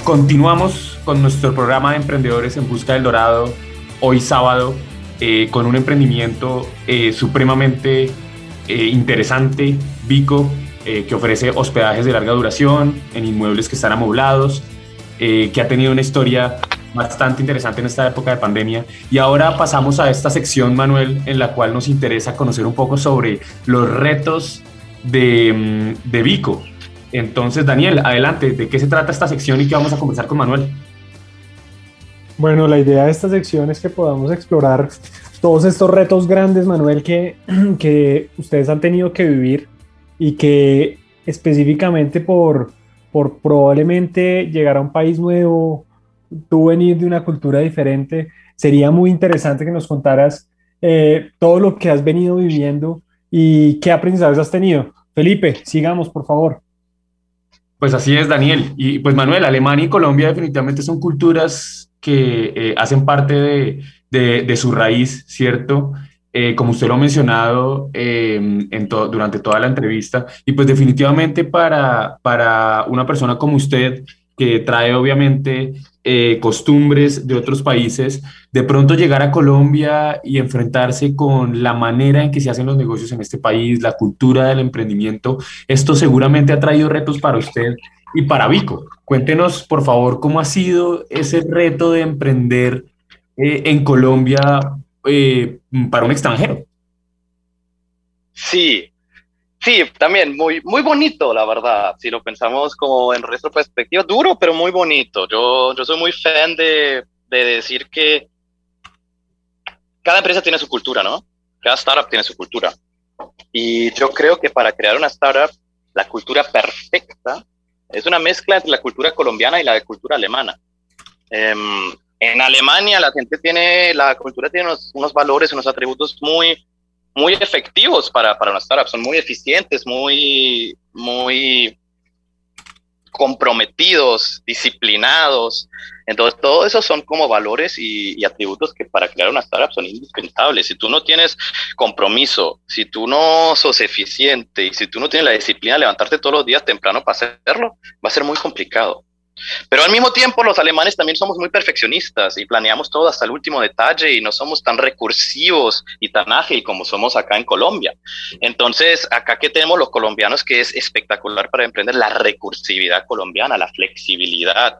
Continuamos con nuestro programa de Emprendedores en Busca del Dorado, hoy sábado, eh, con un emprendimiento eh, supremamente eh, interesante, Vico, que ofrece hospedajes de larga duración en inmuebles que están amoblados, que ha tenido una historia bastante interesante en esta época de pandemia. Y ahora pasamos a esta sección, Manuel, en la cual nos interesa conocer un poco sobre los retos de, mm, de Vico, entonces, Daniel, adelante, ¿de qué se trata esta sección y qué vamos a conversar con Manuel? Bueno, la idea de esta sección es que podamos explorar todos estos retos grandes, Manuel, que, *clears throat* que ustedes han tenido que vivir y que específicamente por, por probablemente llegar a un país nuevo, tú venir de una cultura diferente, sería muy interesante que nos contaras eh, todo lo que has venido viviendo y qué aprendizajes has tenido. Felipe, sigamos, por favor. Pues así es, Daniel. Y pues Manuel, Alemania y Colombia definitivamente son culturas que eh, hacen parte de, su raíz, ¿cierto? Eh, como usted lo ha mencionado em, en durante toda la entrevista. Y pues definitivamente para, para una persona como usted, que trae obviamente eh, costumbres de otros países, de pronto llegar a Colombia y enfrentarse con la manera en que se hacen los negocios en este país, la cultura del emprendimiento, esto seguramente ha traído retos para usted y para Vico. Cuéntenos, por favor, cómo ha sido ese reto de emprender eh, en Colombia eh, para un extranjero. Sí, Sí, también muy, muy bonito, la verdad. Si lo pensamos como en nuestra perspectiva, duro, pero muy bonito. Yo, yo soy muy fan de, de decir que cada empresa tiene su cultura, ¿no? Cada startup tiene su cultura. Y yo creo que para crear una startup, la cultura perfecta es una mezcla entre la cultura colombiana y la cultura alemana. Em, en Alemania la gente tiene, la cultura tiene unos, unos valores, unos atributos muy, muy efectivos para, para una startup, son muy eficientes, muy, muy comprometidos, disciplinados. Entonces, todo eso son como valores y, y, atributos que para crear una startup son indispensables. Si tú no tienes compromiso, si tú no sos eficiente y si tú no tienes la disciplina de levantarte todos los días temprano para hacerlo, va a ser muy complicado. Pero al mismo tiempo los alemanes también somos muy perfeccionistas y planeamos todo hasta el último detalle y no somos tan recursivos y tan ágil como somos acá en Colombia. Entonces, acá que tenemos los colombianos que es espectacular para emprender la recursividad colombiana, la flexibilidad,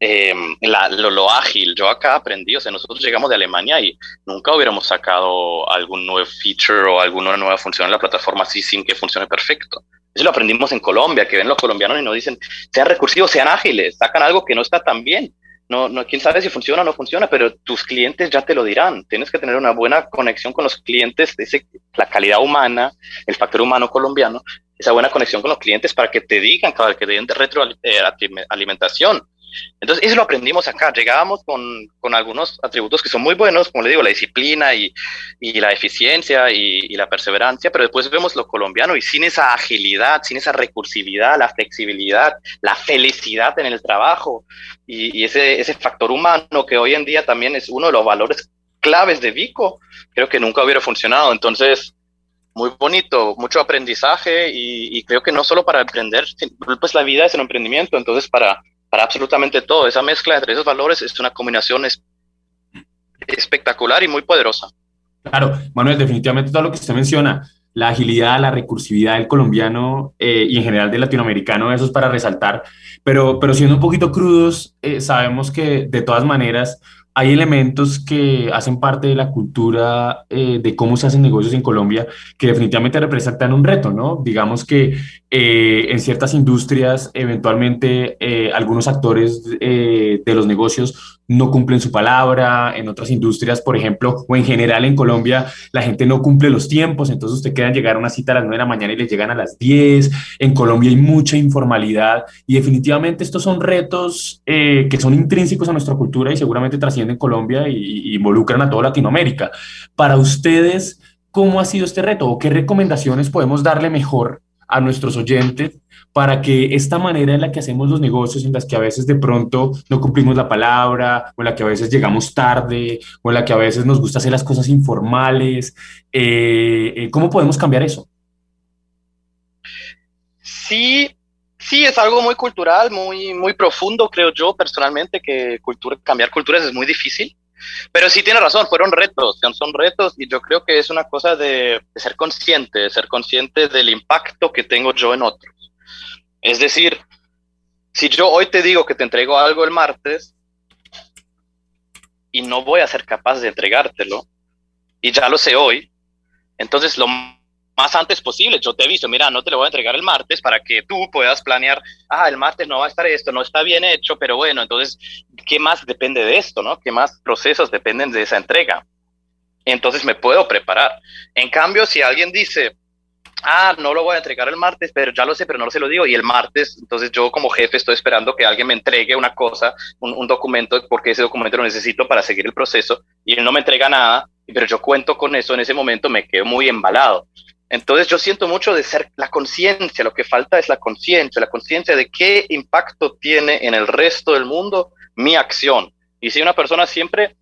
eh, lo, ágil. Yo acá aprendí, o sea, nosotros llegamos de Alemania y nunca hubiéramos sacado algún nuevo feature o alguna nueva función en la plataforma así sin que funcione perfecto. Eso lo aprendimos en Colombia, que ven los colombianos y nos dicen, sean recursivos, sean ágiles, sacan algo que no está tan bien. No, no, quién sabe si funciona o no funciona, pero tus clientes ya te lo dirán. Tienes que tener una buena conexión con los clientes, ese, la calidad humana, el factor humano colombiano, esa buena conexión con los clientes para que te digan vez que te den retroalimentación. Entonces, eso lo aprendimos acá. Llegábamos con, con, algunos atributos que son muy buenos, como le digo, la disciplina y, y la eficiencia y, y, la perseverancia, pero después vemos lo colombiano y sin esa agilidad, sin esa recursividad, la flexibilidad, la felicidad en el trabajo y, y ese, ese factor humano que hoy en día también es uno de los valores claves de Vico, creo que nunca hubiera funcionado. Entonces, muy bonito, mucho aprendizaje y, creo que no solo para emprender, pues la vida es un emprendimiento, entonces para, para absolutamente todo, esa mezcla entre esos valores es una combinación espectacular y muy poderosa. Claro, Manuel, definitivamente todo lo que usted menciona, la agilidad, la recursividad del colombiano eh, y en general del latinoamericano, eso es para resaltar, pero, pero siendo un poquito crudos, eh, sabemos que de todas maneras hay elementos que hacen parte de la cultura eh, de cómo se hacen negocios en Colombia que definitivamente representan un reto, ¿no? Digamos que eh, en ciertas industrias, eventualmente eh, algunos actores de los negocios no cumplen su palabra, en otras industrias, por ejemplo, o en general en Colombia, la gente no cumple los tiempos, entonces usted queda llegar a una cita a las 9 de la mañana y le llegan a las 10, en Colombia hay mucha informalidad y definitivamente estos son retos que son intrínsecos a nuestra cultura y seguramente trascienden en Colombia y, involucran a toda Latinoamérica. Para ustedes, ¿cómo ha sido este reto o qué recomendaciones podemos darle mejor a nuestros oyentes para que esta manera en la que hacemos los negocios, en las que a veces de pronto no cumplimos la palabra, o en la que a veces llegamos tarde, o en la que a veces nos gusta hacer las cosas informales, eh, eh, ¿cómo podemos cambiar eso? Sí, Sí, es algo muy cultural, muy, muy profundo, creo yo personalmente, que cultura, cambiar culturas es muy difícil. Pero sí tiene razón, fueron retos, son retos y yo creo que es una cosa de, ser consciente, de ser consciente del impacto que tengo yo en otros. Es decir, si yo hoy te digo que te entrego algo el martes y no voy a ser capaz de entregártelo, y ya lo sé hoy, entonces lo más antes posible. Yo te he visto, mira, no te lo voy a entregar el martes para que tú puedas planear, ah, el martes no va a estar esto, no está bien hecho, pero bueno, entonces, ¿qué más depende de esto, no? ¿Qué más procesos dependen de esa entrega? Entonces me puedo preparar. En cambio, si alguien dice, ah, no lo voy a entregar el martes, pero ya lo sé, pero no se lo digo, y el martes, entonces yo como jefe estoy esperando que alguien me entregue una cosa, un, un documento, porque ese documento lo necesito para seguir el proceso, y él no me entrega nada, pero yo cuento con eso en ese momento, me quedo muy embalado. Entonces yo siento mucho de ser la conciencia, lo que falta es la conciencia, la conciencia de qué impacto tiene en el resto del mundo mi acción. Y si una persona siempre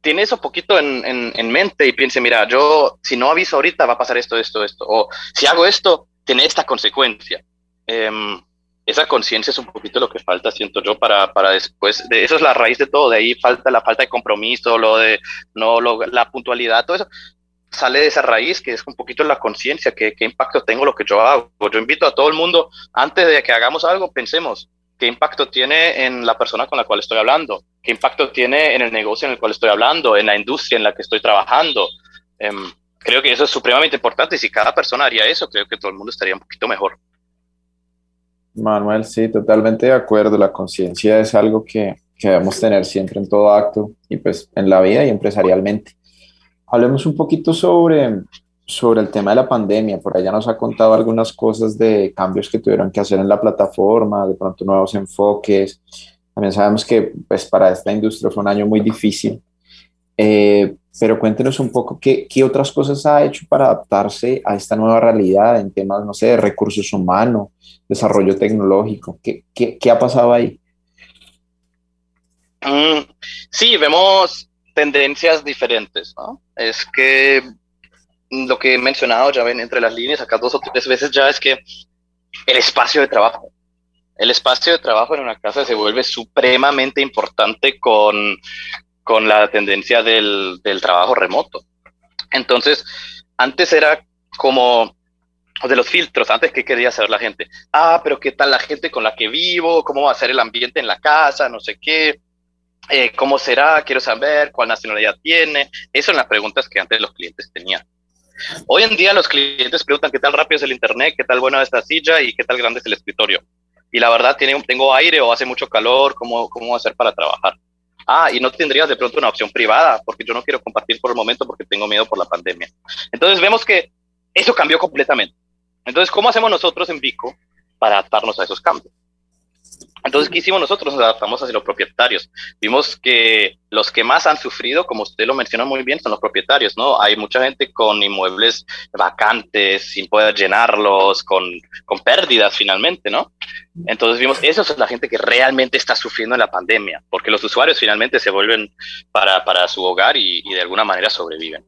tiene eso poquito en, mente y piense, mira, yo si no aviso ahorita va a pasar esto, esto, esto, o si hago esto, tiene esta consecuencia. Em, esa conciencia es un poquito lo que falta, siento yo, para, para después, de, eso es la raíz de todo, de ahí falta la falta de compromiso, lo de no, la puntualidad, todo eso sale de esa raíz que es un poquito la conciencia, qué, impacto tengo lo que yo hago. Yo invito a todo el mundo, antes de que hagamos algo, pensemos qué impacto tiene en la persona con la cual estoy hablando, qué impacto tiene en el negocio en el cual estoy hablando, en la industria en la que estoy trabajando. Em, creo que eso es supremamente importante y si cada persona haría eso, creo que todo el mundo estaría un poquito mejor. Manuel, sí, totalmente de acuerdo. La conciencia es algo que, que debemos tener siempre en todo acto y pues en la vida y empresarialmente. Hablemos un poquito sobre, sobre el tema de la pandemia. Por allá nos ha contado algunas cosas de cambios que tuvieron que hacer en la plataforma, de pronto nuevos enfoques. También sabemos que pues, para esta industria fue un año muy difícil. Eh, pero cuéntenos un poco qué, qué, otras cosas ha hecho para adaptarse a esta nueva realidad en temas, no sé, de recursos humanos, desarrollo tecnológico. ¿Qué, qué, qué ha pasado ahí? Mm, sí, vemos tendencias diferentes, ¿no? Es que lo que he mencionado, ya ven entre las líneas, acá dos o tres veces ya es que el espacio de trabajo, el espacio de trabajo en una casa se vuelve supremamente importante con, con la tendencia del, del trabajo remoto. Entonces, antes era como de los filtros, antes que quería saber la gente, ah, pero qué tal la gente con la que vivo, cómo va a ser el ambiente en la casa, no sé qué, eh, ¿Cómo será? Quiero saber cuál nacionalidad tiene. Esas son las preguntas que antes los clientes tenían. Hoy en día los clientes preguntan qué tal rápido es el internet, qué tal buena es esta silla y qué tal grande es el escritorio. Y la verdad, tiene, tengo aire o hace mucho calor, ¿cómo, ¿cómo hacer para trabajar? Ah, y no tendrías de pronto una opción privada, porque yo no quiero compartir por el momento porque tengo miedo por la pandemia. Entonces vemos que eso cambió completamente. Entonces, ¿cómo hacemos nosotros en Vico para adaptarnos a esos cambios? Entonces, ¿qué hicimos nosotros? Nos adaptamos hacia los propietarios. Vimos que los que más han sufrido, como usted lo menciona muy bien, son los propietarios, ¿no? Hay mucha gente con inmuebles vacantes, sin poder llenarlos, con, con pérdidas finalmente, ¿no? Entonces vimos, eso es la gente que realmente está sufriendo en la pandemia, porque los usuarios finalmente se vuelven para, para su hogar y, y de alguna manera sobreviven.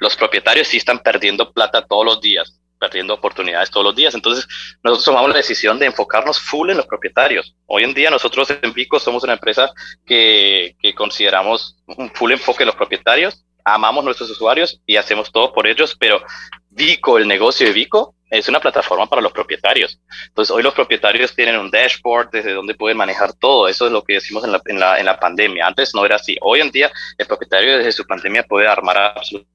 Los propietarios sí están perdiendo plata todos los días, perdiendo oportunidades todos los días. Entonces, nosotros tomamos la decisión de enfocarnos full en los propietarios. Hoy en día nosotros en Vico somos una empresa que, que consideramos un full enfoque en los propietarios, amamos nuestros usuarios y hacemos todo por ellos, pero Vico, el negocio de Vico, es una plataforma para los propietarios. Entonces, hoy los propietarios tienen un dashboard desde donde pueden manejar todo. Eso es lo que decimos en la, en la, en la pandemia. Antes no era así. Hoy en día, el propietario desde su pandemia puede armar absolutamente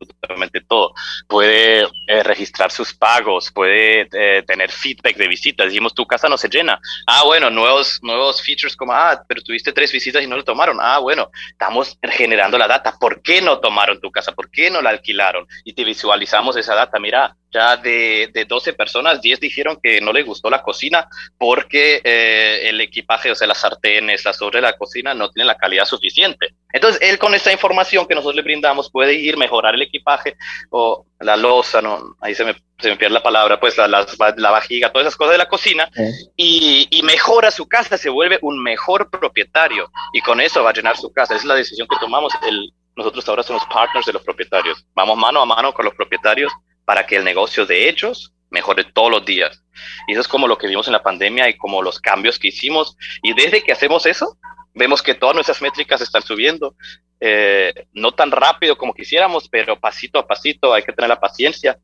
absolutamente todo. Puede eh, registrar sus pagos, puede eh, tener feedback de visitas. Dijimos, tu casa no se llena. Ah, bueno, nuevos, nuevos features como, ah, pero tuviste tres visitas y no lo tomaron. Ah, bueno, estamos generando la data. ¿Por qué no tomaron tu casa? ¿Por qué no la alquilaron? Y te visualizamos esa data. Mira, ya de, de 12 personas, 10 dijeron que no les gustó la cocina porque eh, el equipaje, o sea, las sartenes, la sobre la cocina no tienen la calidad suficiente. Entonces, él con esta información que nosotros le brindamos puede ir mejorar el equipaje o la losa, ¿no? ahí se me, se me pierde la palabra, pues la, la, la vajiga, todas esas cosas de la cocina y, y mejora su casa, se vuelve un mejor propietario y con eso va a llenar su casa. Esa es la decisión que tomamos. El, nosotros ahora somos partners de los propietarios. Vamos mano a mano con los propietarios para que el negocio de ellos mejore todos los días. Y eso es como lo que vimos en la pandemia y como los cambios que hicimos. Y desde que hacemos eso, vemos que todas nuestras métricas están subiendo. Eh, no tan rápido como quisiéramos, pero pasito a pasito hay que tener la paciencia.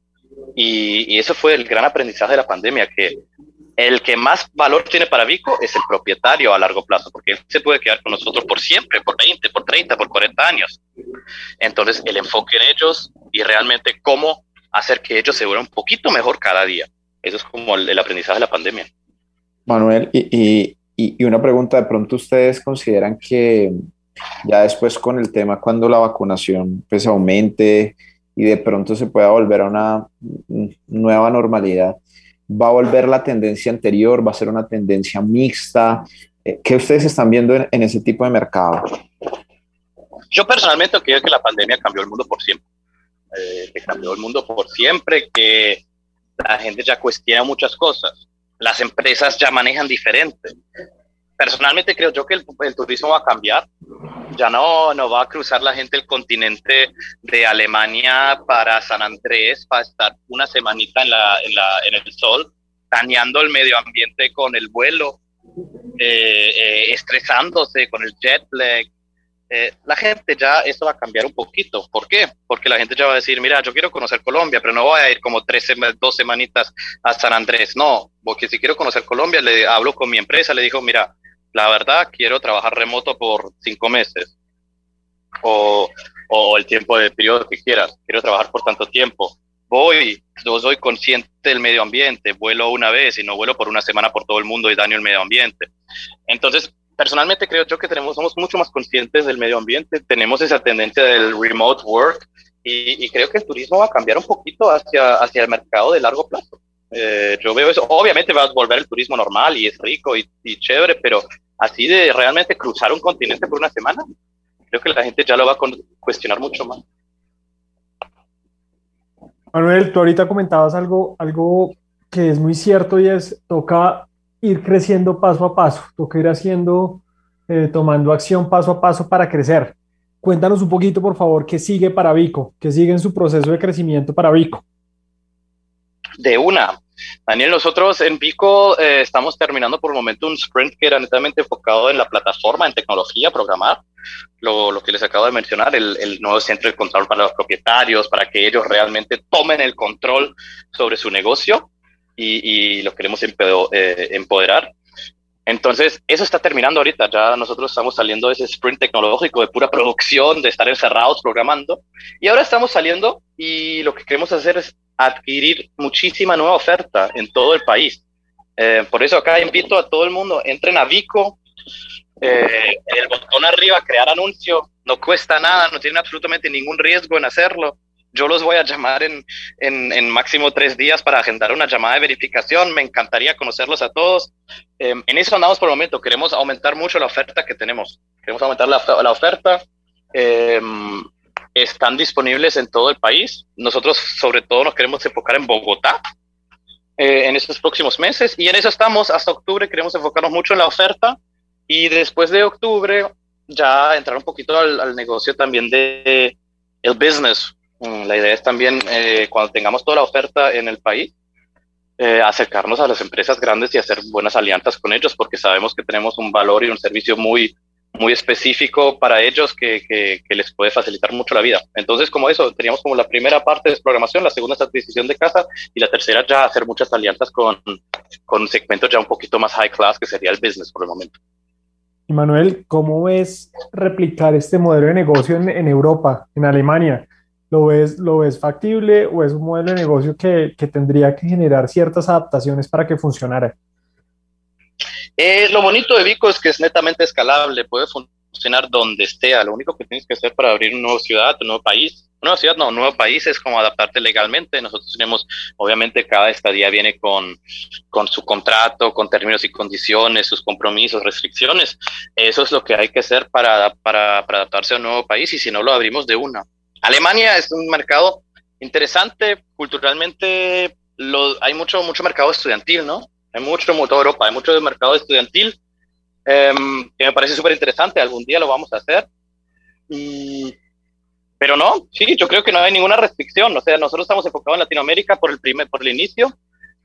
Y, y, eso fue el gran aprendizaje de la pandemia, que el que más valor tiene para Vico es el propietario a largo plazo, porque él se puede quedar con nosotros por siempre, por 20, por 30, por 40 años. Entonces, el enfoque en ellos y realmente cómo hacer que ellos se vuelvan un poquito mejor cada día. Eso es como el, el aprendizaje de la pandemia. Manuel, y, y, y, una pregunta, de pronto ustedes consideran que ya después con el tema, cuando la vacunación pues aumente y de pronto se pueda volver a una nueva normalidad, va a volver la tendencia anterior, va a ser una tendencia mixta. Eh, ¿Qué ustedes están viendo en, en ese tipo de mercado? Yo personalmente creo que la pandemia cambió el mundo por siempre eh, cambió el mundo por siempre, que la gente ya cuestiona muchas cosas, las empresas ya manejan diferente. Personalmente creo yo que el, el, turismo va a cambiar, ya no, no va a cruzar la gente el continente de Alemania para San Andrés para estar una semanita en, la, en, la, en el sol, dañando el medio ambiente con el vuelo, eh, eh, estresándose con el jet lag, eh, la gente ya esto va a cambiar un poquito. ¿Por qué? Porque la gente ya va a decir, mira, yo quiero conocer Colombia, pero no voy a ir como tres, dos semanitas a San Andrés. No, porque si quiero conocer Colombia, le hablo con mi empresa, le digo, mira, la verdad, quiero trabajar remoto por cinco meses o, o el tiempo de periodo que quieras. Quiero trabajar por tanto tiempo. Voy, yo soy consciente del medio ambiente, vuelo una vez y no vuelo por una semana por todo el mundo y daño el medio ambiente. Entonces, personalmente creo yo que tenemos, somos mucho más conscientes del medio ambiente, tenemos esa tendencia del remote work y, creo que el turismo va a cambiar un poquito hacia, hacia el mercado de largo plazo. Eh, yo veo eso, obviamente va a volver el turismo normal y es rico y, y, chévere, pero así de realmente cruzar un continente por una semana, creo que la gente ya lo va a cuestionar mucho más. Manuel, tú ahorita comentabas algo, algo que es muy cierto y es, toca ir creciendo paso a paso, toca ir haciendo, eh, tomando acción paso a paso para crecer. Cuéntanos un poquito, por favor, qué sigue para Vico, qué sigue en su proceso de crecimiento para Vico. De una. Daniel, nosotros en Vico eh, estamos terminando por el momento un sprint que era netamente enfocado en la plataforma, en tecnología, programar. Lo, lo que les acabo de mencionar, el, el, nuevo centro de control para los propietarios, para que ellos realmente tomen el control sobre su negocio y, y los queremos eh, empoderar. Entonces, eso está terminando ahorita. Ya nosotros estamos saliendo de ese sprint tecnológico de pura producción, de estar encerrados programando. Y ahora estamos saliendo y lo que queremos hacer es adquirir muchísima nueva oferta en todo el país. Eh, por eso acá invito a todo el mundo, entren a Vico, eh, el botón arriba, crear anuncio, no cuesta nada, no tienen absolutamente ningún riesgo en hacerlo. Yo los voy a llamar en, en, máximo tres días para agendar una llamada de verificación. Me encantaría conocerlos a todos. Em, en eso andamos por el momento. Queremos aumentar mucho la oferta que tenemos. Queremos aumentar la, la oferta. Em, están disponibles en todo el país. Nosotros sobre todo nos queremos enfocar en Bogotá eh, en estos próximos meses y en eso estamos. Hasta octubre queremos enfocarnos mucho en la oferta y después de octubre ya entrar un poquito al, al negocio también de el business, la idea es también, eh, cuando tengamos toda la oferta en el país, eh, acercarnos a las empresas grandes y hacer buenas alianzas con ellos, porque sabemos que tenemos un valor y un servicio muy, muy específico para ellos que, que, les puede facilitar mucho la vida. Entonces, como eso, teníamos como la primera parte de programación, la segunda es adquisición de casa y la tercera ya hacer muchas alianzas con, con segmentos ya un poquito más high class, que sería el business por el momento. Manuel, ¿cómo ves replicar este modelo de negocio en Europa, en Alemania? ¿Lo ves, ¿Lo ves factible o es un modelo de negocio que, que tendría que generar ciertas adaptaciones para que funcionara? Eh, lo bonito de Vico es que es netamente escalable, puede funcionar donde esté. Lo único que tienes que hacer para abrir una nueva ciudad, un nuevo país, una nueva ciudad, no, un nuevo país es como adaptarte legalmente. Nosotros tenemos, obviamente, cada estadía viene con, con su contrato, con términos y condiciones, sus compromisos, restricciones. Eso es lo que hay que hacer para, para adaptarse a un nuevo país y si no lo abrimos de una. Alemania es un mercado interesante, culturalmente hay mucho, mucho mercado estudiantil, ¿no? Hay mucho, en Europa, hay mucho mercado estudiantil, em, que me parece súper interesante, algún día lo vamos a hacer. pero no, sí, yo creo que no hay ninguna restricción, o sea, nosotros estamos enfocados en Latinoamérica por el, primer, por el inicio,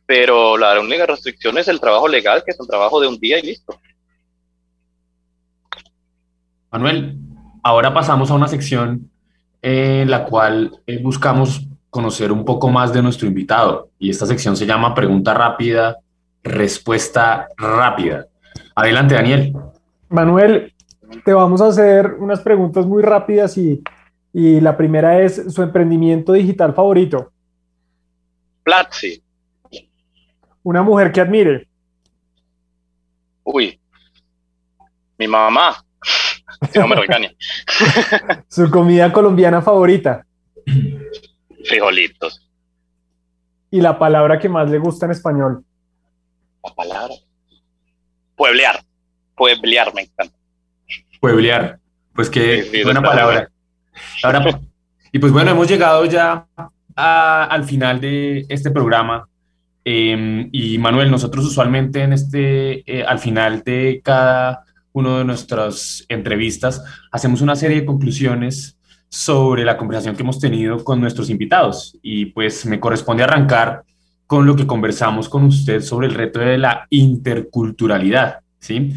pero la única restricción es el trabajo legal, que es un trabajo de un día y listo. Manuel, ahora pasamos a una sección en la cual eh, buscamos conocer un poco más de nuestro invitado. Y esta sección se llama Pregunta rápida, respuesta rápida. Adelante, Daniel. Manuel, te vamos a hacer unas preguntas muy rápidas y, y la primera es su emprendimiento digital favorito. Platzi. Una mujer que admire. Uy, mi mamá. *laughs* no me *laughs* ¿Su comida colombiana favorita? Frijolitos. ¿Y la palabra que más le gusta en español? La palabra. Pueblear. Pueblear me encanta. Pueblear. Pues qué buena palabra. Ahora, y pues bueno, hemos llegado ya al final de este programa. Em, y Manuel, nosotros usualmente en este, eh, al final de cada uno de nuestras entrevistas, hacemos una serie de conclusiones sobre la conversación que hemos tenido con nuestros invitados. Y pues me corresponde arrancar con lo que conversamos con usted sobre el reto de la interculturalidad, ¿sí?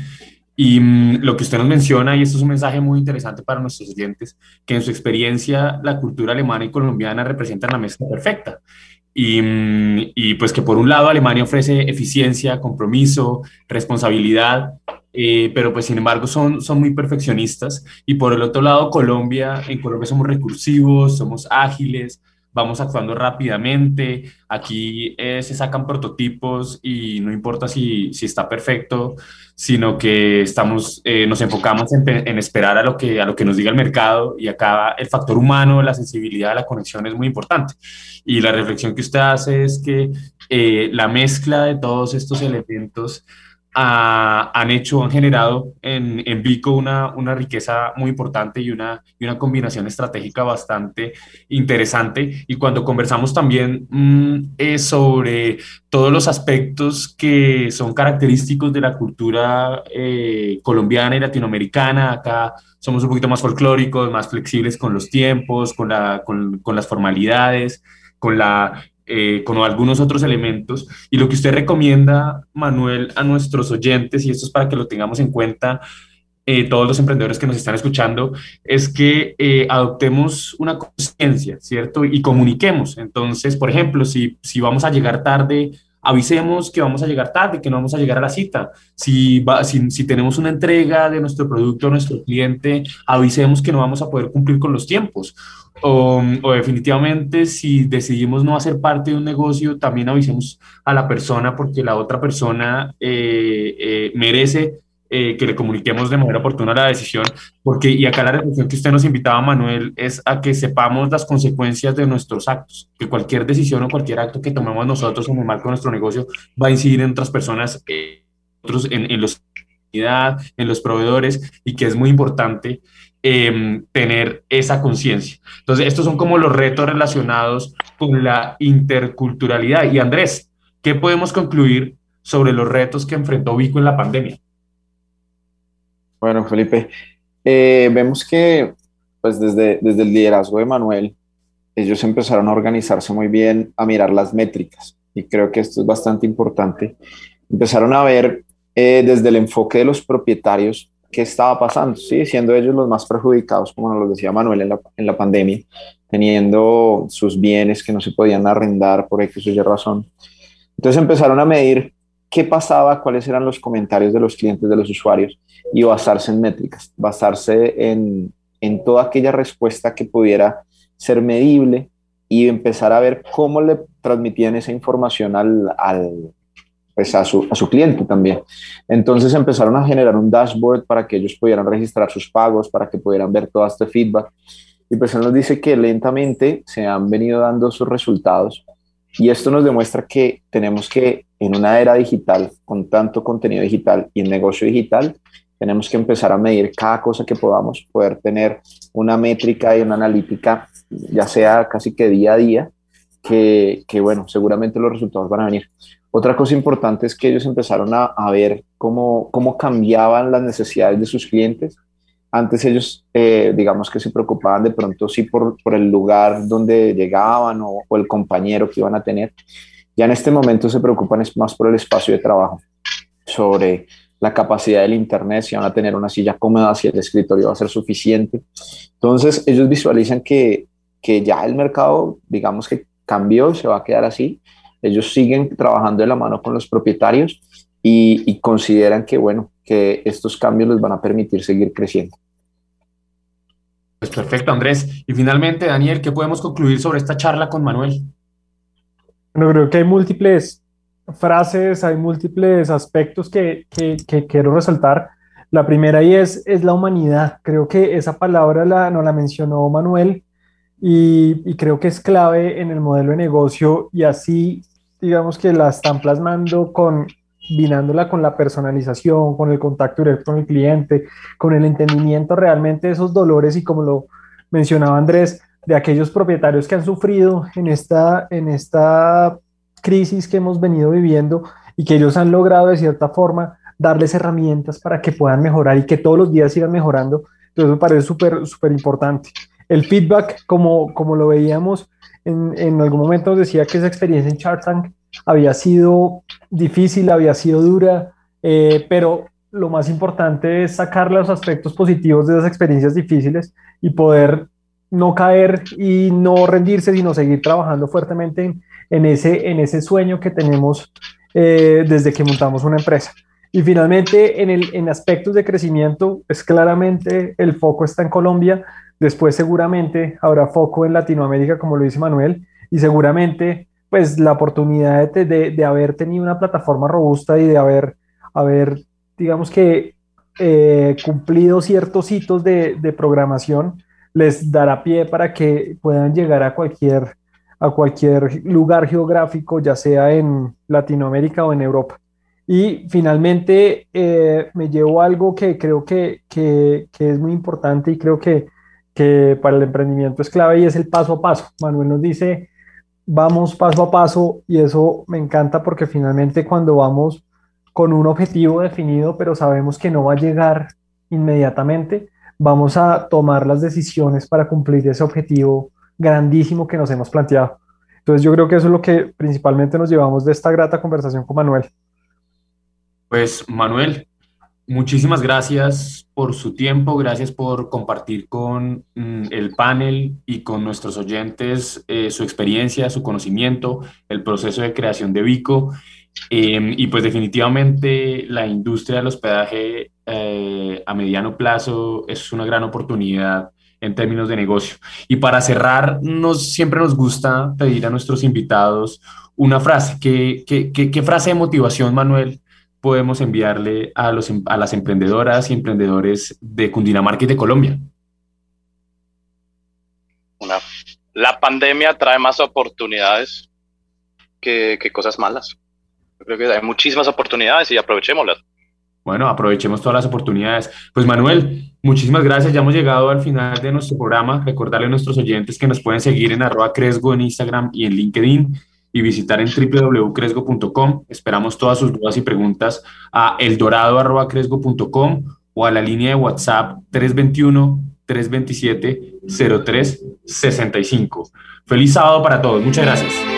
Y mm, lo que usted nos menciona, y esto es un mensaje muy interesante para nuestros oyentes, que en su experiencia la cultura alemana y colombiana representan la mezcla perfecta. Y, pues que por un lado Alemania ofrece eficiencia, compromiso, responsabilidad, eh, pero pues sin embargo son, son muy perfeccionistas. Y por el otro lado, Colombia, en Colombia somos recursivos, somos ágiles, vamos actuando rápidamente, aquí eh, se sacan prototipos y no importa si, si está perfecto, sino que estamos, eh, nos enfocamos en, en, esperar a lo, que, a lo que nos diga el mercado y acá el factor humano, la sensibilidad, la conexión es muy importante. Y la reflexión que usted hace es que la mezcla de todos estos elementos han hecho, han generado en, en Vico una, una riqueza muy importante y una, y una combinación estratégica bastante interesante. Y cuando conversamos también mm, sobre todos los aspectos que son característicos de la cultura eh, colombiana y latinoamericana, acá somos un poquito más folclóricos, más flexibles con los tiempos, con, la, con, con las formalidades, con la eh, con algunos otros elementos. Y lo que usted recomienda, Manuel, a nuestros oyentes, y esto es para que lo tengamos en cuenta, eh, todos los emprendedores que nos están escuchando, es que eh, adoptemos una conciencia, ¿cierto? Y comuniquemos. Entonces, por ejemplo, si, si vamos a llegar tarde, avisemos que vamos a llegar tarde, que no vamos a llegar a la cita. Si, va, si, si, tenemos una entrega de nuestro producto a nuestro cliente, avisemos que no vamos a poder cumplir con los tiempos. O, definitivamente si decidimos no hacer parte de un negocio, también avisemos a la persona porque la otra persona eh, eh, merece eh, que le comuniquemos de manera oportuna la decisión, porque, y acá la reflexión que usted nos invitaba, Manuel, es a que sepamos las consecuencias de nuestros actos, que cualquier decisión o cualquier acto que tomemos nosotros en el marco de nuestro negocio va a incidir en otras personas, eh, otros, en, en los en los proveedores y que es muy importante Em, tener esa conciencia. Entonces, estos son como los retos relacionados con la interculturalidad. Y Andrés, ¿qué podemos concluir sobre los retos que enfrentó Vico en la pandemia? Bueno, Felipe, eh, vemos que pues desde, desde el liderazgo de Manuel, ellos empezaron a organizarse muy bien, a mirar las métricas. Y creo que esto es bastante importante. Empezaron a ver eh, desde el enfoque de los propietarios qué estaba pasando, ¿sí? siendo ellos los más perjudicados, como nos lo decía Manuel en la, en la pandemia, teniendo sus bienes que no se podían arrendar por X o Y razón. Entonces empezaron a medir qué pasaba, cuáles eran los comentarios de los clientes, de los usuarios, y basarse en métricas, basarse en, en toda aquella respuesta que pudiera ser medible y empezar a ver cómo le transmitían esa información al, al, pues a su, a su cliente también. Entonces empezaron a generar un dashboard para que ellos pudieran registrar sus pagos, para que pudieran ver todo este feedback. Y pues él nos dice que lentamente se han venido dando sus resultados y esto nos demuestra que tenemos que en una era digital, con tanto contenido digital y en negocio digital, tenemos que empezar a medir cada cosa que podamos, poder tener una métrica y una analítica, ya sea casi que día a día, que, bueno, seguramente los resultados van a venir. Otra cosa importante es que ellos empezaron a, ver cómo, cómo cambiaban las necesidades de sus clientes. Antes ellos, eh, digamos que se preocupaban de pronto sí por, por el lugar donde llegaban o, el compañero que iban a tener. Ya en este momento se preocupan más por el espacio de trabajo, sobre la capacidad del Internet, si van a tener una silla cómoda, si el escritorio va a ser suficiente. Entonces ellos visualizan que, que ya el mercado, digamos que cambió, se va a quedar así ellos siguen trabajando de la mano con los propietarios y, consideran que, bueno, que estos cambios les van a permitir seguir creciendo. Pues perfecto, Andrés. Y finalmente, Daniel, ¿qué podemos concluir sobre esta charla con Manuel? Bueno, creo que hay múltiples frases, hay múltiples aspectos que, que, quiero resaltar. La primera y es, es la humanidad. Creo que esa palabra la, nos la mencionó Manuel y, y, creo que es clave en el modelo de negocio y así digamos que la están plasmando con vinándola con la personalización, con el contacto directo con el cliente, con el entendimiento realmente de esos dolores y como lo mencionaba Andrés, de aquellos propietarios que han sufrido en esta, en esta crisis que hemos venido viviendo y que ellos han logrado de cierta forma darles herramientas para que puedan mejorar y que todos los días sigan mejorando. Entonces me parece súper, súper importante. El feedback, como, como lo veíamos, en, algún momento decía que esa experiencia en Shark Tank había sido difícil, había sido dura, eh, pero lo más importante es sacar los aspectos positivos de esas experiencias difíciles y poder no caer y no rendirse, sino seguir trabajando fuertemente en, ese, en ese sueño que tenemos eh, desde que montamos una empresa. Y finalmente, en, el, en aspectos de crecimiento, es claramente el foco está en Colombia, Después seguramente habrá foco en Latinoamérica, como lo dice Manuel, y seguramente pues la oportunidad de, de, haber tenido una plataforma robusta y de haber, haber digamos que, eh, cumplido ciertos hitos de, de, programación, les dará pie para que puedan llegar a cualquier, a cualquier lugar geográfico, ya sea en Latinoamérica o en Europa. Y finalmente eh, me llevo algo que creo que, que, que es muy importante y creo que que para el emprendimiento es clave y es el paso a paso. Manuel nos dice, vamos paso a paso y eso me encanta porque finalmente cuando vamos con un objetivo definido, pero sabemos que no va a llegar inmediatamente, vamos a tomar las decisiones para cumplir ese objetivo grandísimo que nos hemos planteado. Entonces yo creo que eso es lo que principalmente nos llevamos de esta grata conversación con Manuel. Pues Manuel, Muchísimas gracias por su tiempo, gracias por compartir con mm, el panel y con nuestros oyentes eh, su experiencia, su conocimiento, el proceso de creación de Vico. Em, y pues definitivamente la industria del hospedaje eh, a mediano plazo es una gran oportunidad en términos de negocio. Y para cerrar, nos, siempre nos gusta pedir a nuestros invitados una frase. ¿Qué, qué, qué, qué frase de motivación, Manuel, podemos enviarle a, los, em, a las emprendedoras y emprendedores de Cundinamarca y de Colombia? Una, la pandemia trae más oportunidades que, que cosas malas. Creo que hay muchísimas oportunidades y aprovechémoslas. Bueno, aprovechemos todas las oportunidades. Pues Manuel, muchísimas gracias. Ya hemos llegado al final de nuestro programa. Recordarle a nuestros oyentes que nos pueden seguir en arroba Cresgo en Instagram y en LinkedIn y visitar en www.cresgo.com. Esperamos todas sus dudas y preguntas a eldorado.cresgo.com o a la línea de WhatsApp 321-327-0365. Feliz sábado para todos. Muchas gracias.